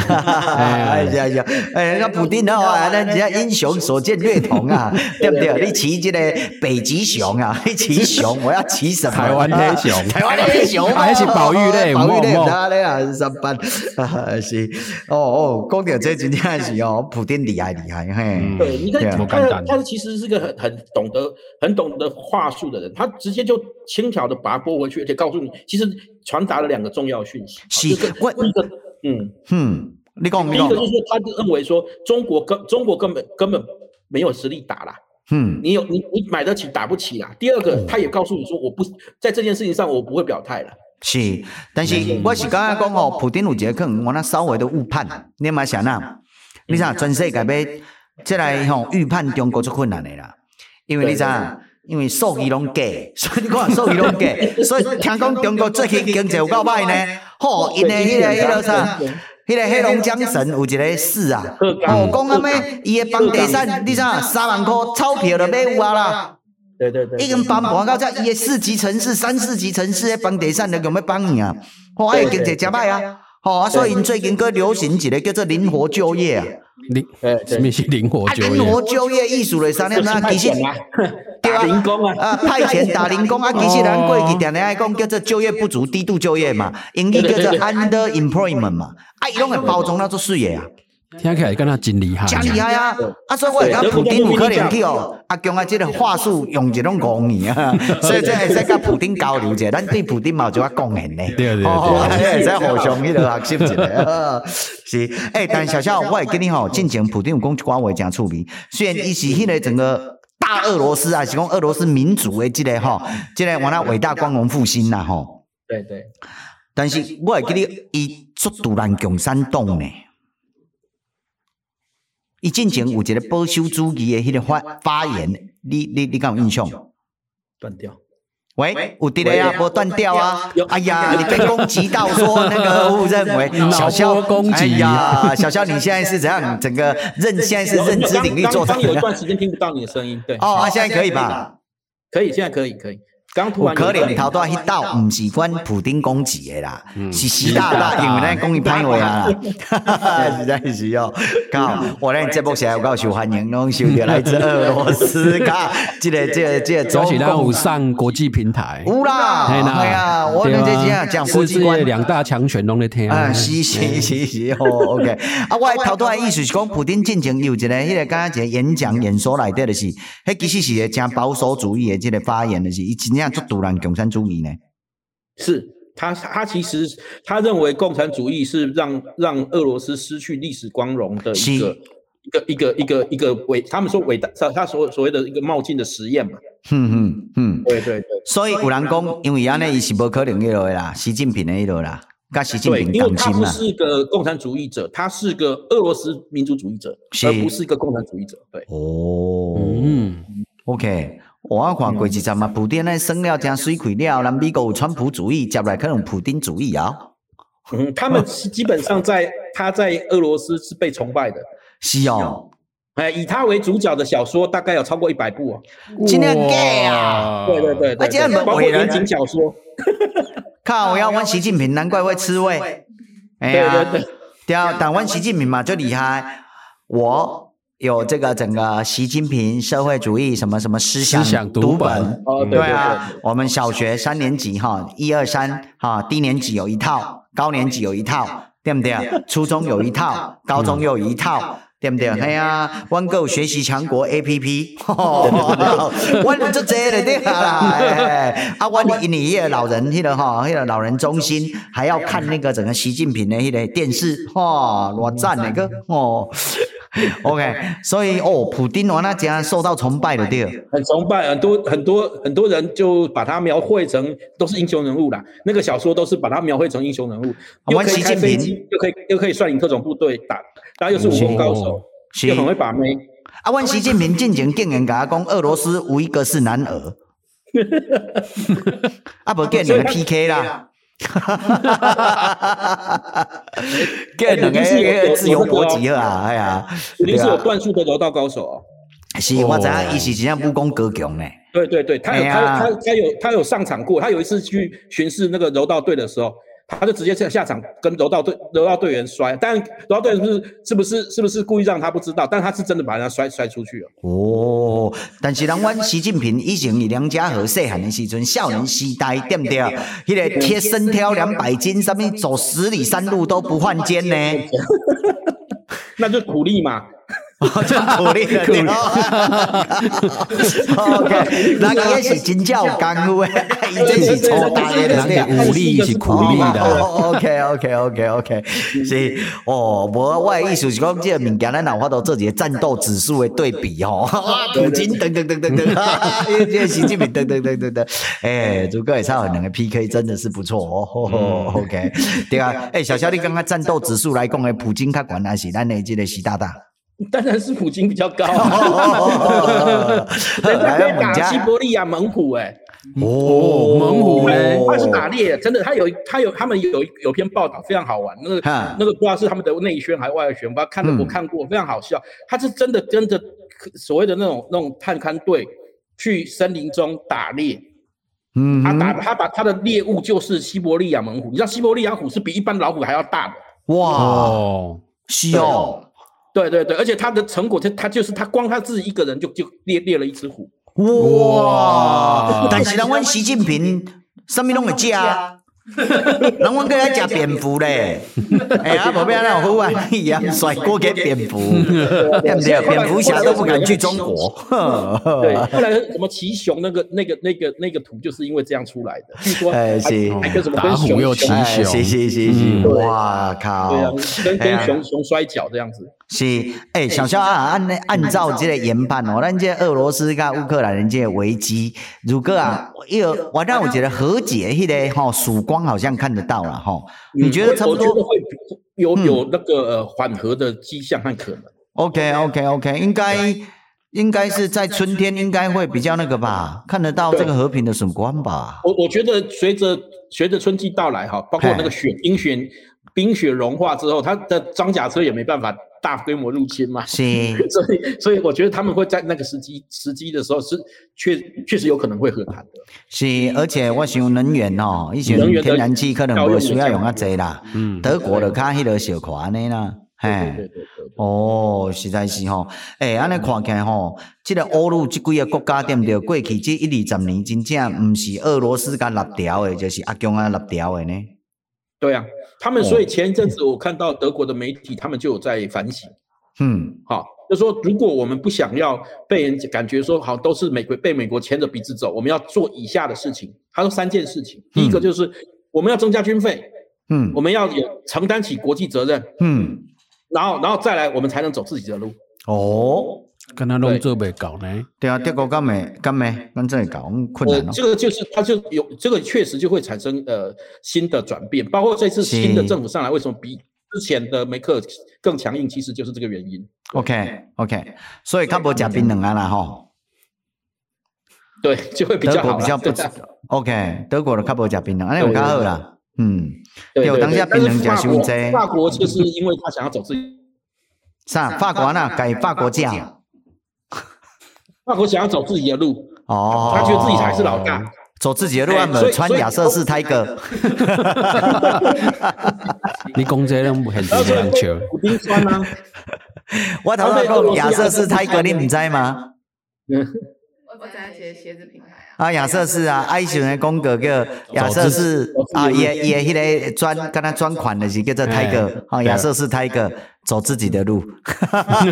哎呀呀！哎，那普丁的话，咱人家英雄所见略同啊，对不对？你骑这个北极熊啊，你骑熊，我要骑什么？台湾黑熊，台湾黑熊，还是保育类？保育类，他嘞啊，上班啊是。哦哦，讲到这真正是哦，普丁厉害厉害嘿。对，你看他，他其实是个很很懂得、很懂得话术。的人，他直接就轻巧的把它拨回去，而且告诉你，其实传达了两个重要讯息。是，我一个，嗯嗯，你讲，第一个就是说，他认为说中国根中国根本根本没有实力打啦。嗯，你有你你买得起打不起啦。第二个，他也告诉你说，我不在这件事情上我不会表态了。是，但是我是刚刚讲哦，普丁有一个可能我那稍微的误判，你嘛想啊？你想全世界要再来吼预判中国就困难的啦，因为你知道。因为数据拢假，所以你看数据拢假，所以听讲中国最近经济有够歹呢。吼，因诶迄个迄个啥，迄个黑龙江省有一个市啊，哦，讲阿咩，伊诶房地产，你知影三万块钞票都买有啊啦。对对对。已经翻盘到这伊诶四级城市、三四级城市诶房地产都用要帮你啊，吼，啊，经济真歹啊，吼，啊，所以因最近佫流行一个叫做灵活就业啊。灵，什么是灵活就业？灵活就业艺术的啥呢？那其实，打零工啊，啊，派遣打零工啊，其实咱过去定定爱讲叫做就业不足、低度就业嘛，英语叫做 underemployment 嘛，啊，伊拢会包装那做事业啊。听起来跟他真厉害，真厉害啊！啊，所以我讲普丁有可能去哦，啊强啊，即个话术用一种五年啊，所以这会使甲普丁交流者，咱对普丁嘛就要贡献呢。对对对，会使 互相迄个学习一下。是，诶，但小小我会跟你吼，进前普丁有讲一寡话真趣味，虽然伊是迄个整个大俄罗斯啊，是讲俄罗斯民族的这个吼，这个我那伟大光荣复兴呐吼。对对。但是我会跟你，伊足独揽共产党呢。伊进前有一个保守主义的迄个发发言，你你你敢有印象？断掉。喂，有伫咧啊，无断掉啊。哎呀，你被攻击到说那个 误认为小肖攻击。哎呀，小肖你现在是怎样？整个 认现在是认知领域做。刚有一段时间听不到你的声音，对。哦，啊，现在可以吧？可以，现在可以，可以。有可能头段迄道毋是关普丁攻击的啦，是习大大因为咱讲伊歹话啊，实 在是哦，靠！我咱节目现在有够受欢迎，拢收到来自俄罗斯，卡，这个即个即个，而且咱有上国际平台，有啦，哎呀，我们这几样讲国际观，两大强权拢在听。啊，是是是是，好 OK。啊，我头段意思是讲，普丁进前有一个迄个刚刚一个演讲演说来的，就是，迄其实是个讲保守主义的即个发言的是，伊真正。做独揽共产主义呢？是他，他其实他认为共产主义是让让俄罗斯失去历史光荣的一个一个一个一个一个伟，他们说伟大，他所所谓的一个冒进的实验嘛。嗯嗯嗯，对对对。所以有人讲，因为安尼伊是不可能迄个啦，习近平的迄个啦，跟习近平因为他不是一个共产主义者，他是个俄罗斯民族主义者，而不是一个共产主义者。对，哦，嗯，OK。我看过一阵嘛，普丁那生了真水亏了，那美国有川普主义，接来可能普丁主义啊。嗯，他们是基本上在他在俄罗斯是被崇拜的。是哦，哎，以他为主角的小说大概有超过一百部啊。真的假啊？对对对，而且包括言情小说。靠，我要问习近平，难怪会吃味。哎呀，对啊，但问习近平嘛，就厉害。我。有这个整个习近平社会主义什么什么思想读本，对啊，我们小学三年级哈，一二三哈，低年级有一套，高年级有一套，对不对？初中有一套，高中又有一套，对不对？哎呀，One Go 学习强国 A P P，我们就这了对啦，啊，我你你一个老人那个哈，那个老人中心还要看那个整个习近平的那个电视，哇，多赞那个哦。OK，所以哦，普丁我那竟然受到崇拜的，对，很崇拜，很多很多很多人就把他描绘成都是英雄人物啦。那个小说都是把他描绘成英雄人物，又可以开飞机，又可以又可以率领特种部队打，然后又是武功高手，又很会把妹。啊，阮习近平进前竟然甲我讲，俄罗斯无一个是男儿，啊，不见你们 PK 啦。哈哈哈哈哈哈！个两个自由搏击啊，哎呀，你是有段数的柔道高手哦。是，我知影伊是真正武功高强呢。对对对，他有、哎、他他他有他有上场过，他有一次去巡视那个柔道队的时候。他就直接下下场跟柔道队柔道队员摔，但柔道队员是不是是不是是不是故意让他不知道？但他是真的把人家摔摔出去了。哦，但是人阮习近平以前以梁家河细汉的时阵，少年时代对不对？迄个贴身挑两百斤，上面走十里山路都不换肩呢？那就苦力嘛。哦，就苦力的对。OK，那个也是真叫有功夫的，伊真是抽大的，那个武力是苦力的。OK，OK，OK，OK，是哦。我我的意思是讲，这个物件咱有法度做一个战斗指数的对比哦。普京等等等等等，因为这个习近平等等等等等。哎，如果会差两个 PK，真的是不错哦。OK，对啊。哎，小小你刚刚战斗指数来讲的，普京较悬还是咱的这个习大大？当然是普京比较高，啊，人家可以打西伯利亚猛虎哎，欸，哦，猛虎嘞，他是打猎，真的，他有他有他们有有篇报道非常好玩，那个那个不知道是他们的内宣还是外宣，我看的我看过，非常好笑，他是真的跟着所谓的那种那种探勘队去森林中打猎，嗯，他打他把他的猎物就是西伯利亚猛虎，你知道西伯利亚虎是比一般老虎还要大的，哇，是哦。对对对，而且他的成果，他他就是他光他自己一个人就就猎猎了一只虎，哇！但是人问习近平，什么拢会吃啊？人问个要吃蝙蝠嘞，哎呀，宝贝啊，那虎啊一样甩锅给蝙蝠，对不对？蝙蝠侠都不敢去中国。对，后来什么骑熊那个那个那个那个图，就是因为这样出来的。据说还还跟什么跟熊又奇熊，是是是是，哇靠！对啊，跟跟熊熊摔跤这样子。是，哎，小肖啊，按按照这个研判哦，咱这俄罗斯跟乌克兰人这个危机，如果啊，有我让我觉得和解，迄个哈曙光好像看得到了哈。你觉得差不多？会有有那个缓和的迹象和可能？OK OK OK，应该应该是在春天，应该会比较那个吧，看得到这个和平的曙光吧。我我觉得随着随着春季到来哈，包括那个雪冰雪冰雪融化之后，它的装甲车也没办法。大规模入侵嘛，是，所以所以我觉得他们会在那个时机时机的时候是确确实有可能会和谈的。是，而且我想能源哦，一些天然气可能不需要用啊多啦。嗯，德国的卡迄个小可安尼啦，嘿，哦，实在是吼，诶，安尼看起来吼，这个欧陆这几个国家对不对？过去这一二十年真正唔是俄罗斯甲立条的，就是阿强啊立条的呢。对啊。他们所以前一阵子我看到德国的媒体，他们就有在反省，嗯，好，就说如果我们不想要被人感觉说好都是美国被美国牵着鼻子走，我们要做以下的事情。他说三件事情，第一个就是我们要增加军费，嗯，我们要有承担起国际责任，嗯，然后然后再来我们才能走自己的路。哦。跟他弄做袂搞呢？对啊，德国干没干没，跟这里搞困难。这个就是，他就有这个确实就会产生呃新的转变，包括这次新的政府上来，为什么比之前的梅克更强硬？其实就是这个原因。OK OK，所以他不加冰冷啊啦吼。对，就会比较好。比较不 OK，德国的卡不加冰冷，安尼有较好啦。嗯，对，当下冰冷加修正。法国就是因为他想要走自己。啥？法国呢改法国价。法国想要走自己的路哦，他觉得自己才是老大，走自己的路，欸、穿亚瑟士胎格。你讲这种很很难求。普丁穿吗？我头先讲亚瑟士胎格，你唔知吗？我不知道鞋鞋子品牌啊。啊，亚瑟士啊，爱喜欢讲个叫亚瑟士啊，也也迄个专跟他专款的是叫做胎格啊，亚瑟士胎格走自己的路。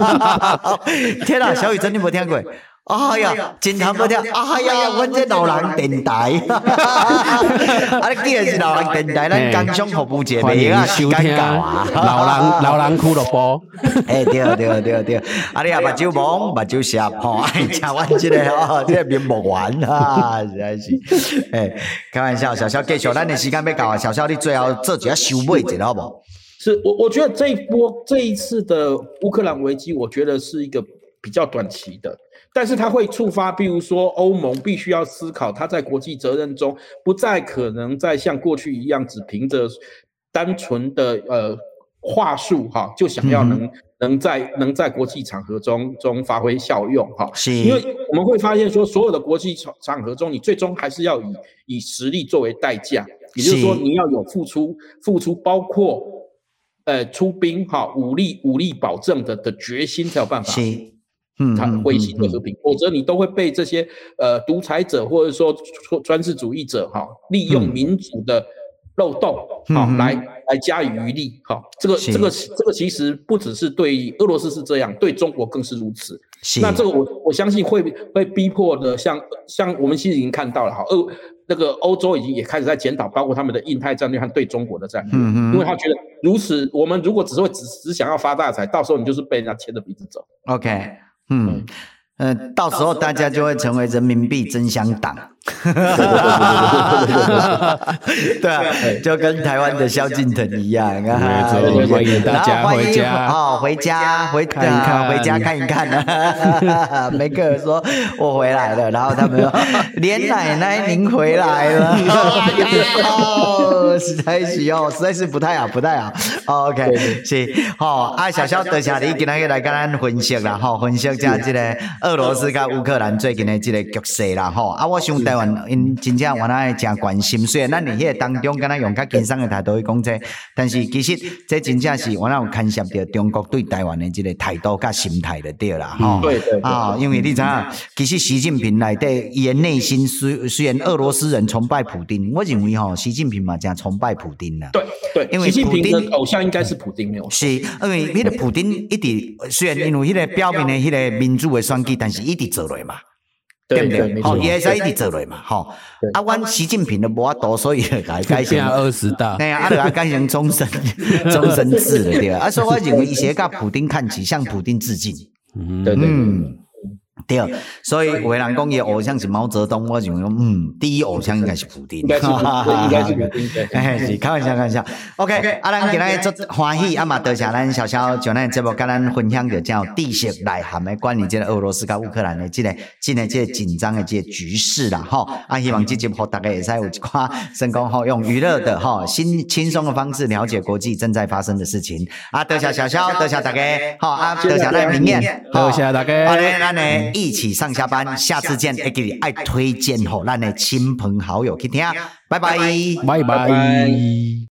天啊，小雨真的没听过。哎呀，真他妈的！哎呀，阮 这老人电台，啊，你既然是老人电台，咱工商服务节目啊，收听啊，老人老人俱乐部，哎，对对对对，啊，你啊，目睭蒙，目睭瞎，吼，哎，吃完这个哦，这个面目完啊，实在是，哎，开玩笑，小肖继续，咱的时间要到啊，小肖你最后做一下收尾，知道不？是我，我觉得这一波这一次的乌克兰危机，我觉得是一个比较短期的。但是它会触发，比如说欧盟必须要思考，它在国际责任中不再可能再像过去一样只凭着单纯的呃话术哈，就想要能、嗯、能在能在国际场合中中发挥效用哈。是，因为我们会发现说，所有的国际场场合中，你最终还是要以以实力作为代价，也就是说，你要有付出付出，包括呃出兵哈武力武力保证的的决心，才有办法。嗯，他维系的和平，否则你都会被这些呃独裁者或者说专制主义者哈利用民主的漏洞哈来来加以余力哈。这个这个这个其实不只是对俄罗斯是这样，对中国更是如此。那这个我我相信会会逼迫的，像像我们其实已经看到了哈，欧那个欧洲已经也开始在检讨，包括他们的印太战略和对中国的战略，因为他觉得如此，我们如果只会只只想要发大财，到时候你就是被人家牵着鼻子走。OK。嗯，呃，到时候大家就会成为人民币真相党。对啊，就跟台湾的萧敬腾一样啊！欢迎大家回家哦，回家回看一看，回家看一看啊！梅克尔说：“我回来了。”然后他们说：“连奶奶您回来了。”哦，实在是哦，实在是不太好，不太好。OK，是好啊，小萧，多谢你今天来跟咱分析啦，哈，分析下这个俄罗斯跟乌克兰最近的这个局势啦，哈啊，我想。台湾因真正原来真关心，虽然咱伫迄个当中，敢若用较轻松的态度去讲这，但是其实这真正是原来有牵涉到中国对台湾的这个态度甲心态的对啦，吼、嗯。对对啊，因为你知影，其实习近平内底伊的内心虽虽然俄罗斯人崇拜普京，我认为吼，习近平嘛真崇拜普京啦。对对，因为习近平的偶像应该是普丁没有。是，因为迄个普京一直虽然因为迄个表面的迄个民主的选举，但是一直做落嘛。对不对？好，也是一直做来嘛，吼。啊，阮习近平都无法度，所以来改改 成二十大。哎呀，啊，就改成终身 终身制了，对啊。所以我认为，伊是甲普丁看齐，向普丁致敬。嗯，对对。对，所以有的人讲伊偶像是毛泽东，我就讲，嗯，第一偶像应该是普丁，应该是，应该是普丁，哎，是开玩笑，开玩笑。OK，啊，咱今日做欢喜，阿嘛，多谢咱小萧就咱节目跟咱分享的叫地势内涵的关于这个俄罗斯跟乌克兰的这个、这个、这个紧张的这个局势啦，吼。啊，希望这节目大家也使有一寡成功吼，用娱乐的哈、新轻松的方式了解国际正在发生的事情。啊，多谢小萧，多谢大家，好啊，多谢咱明艳，多谢大家，好嘞，咱呢。一起上下班，下次见。爱给你爱推荐吼，咱的亲朋好友去听，拜拜，拜拜。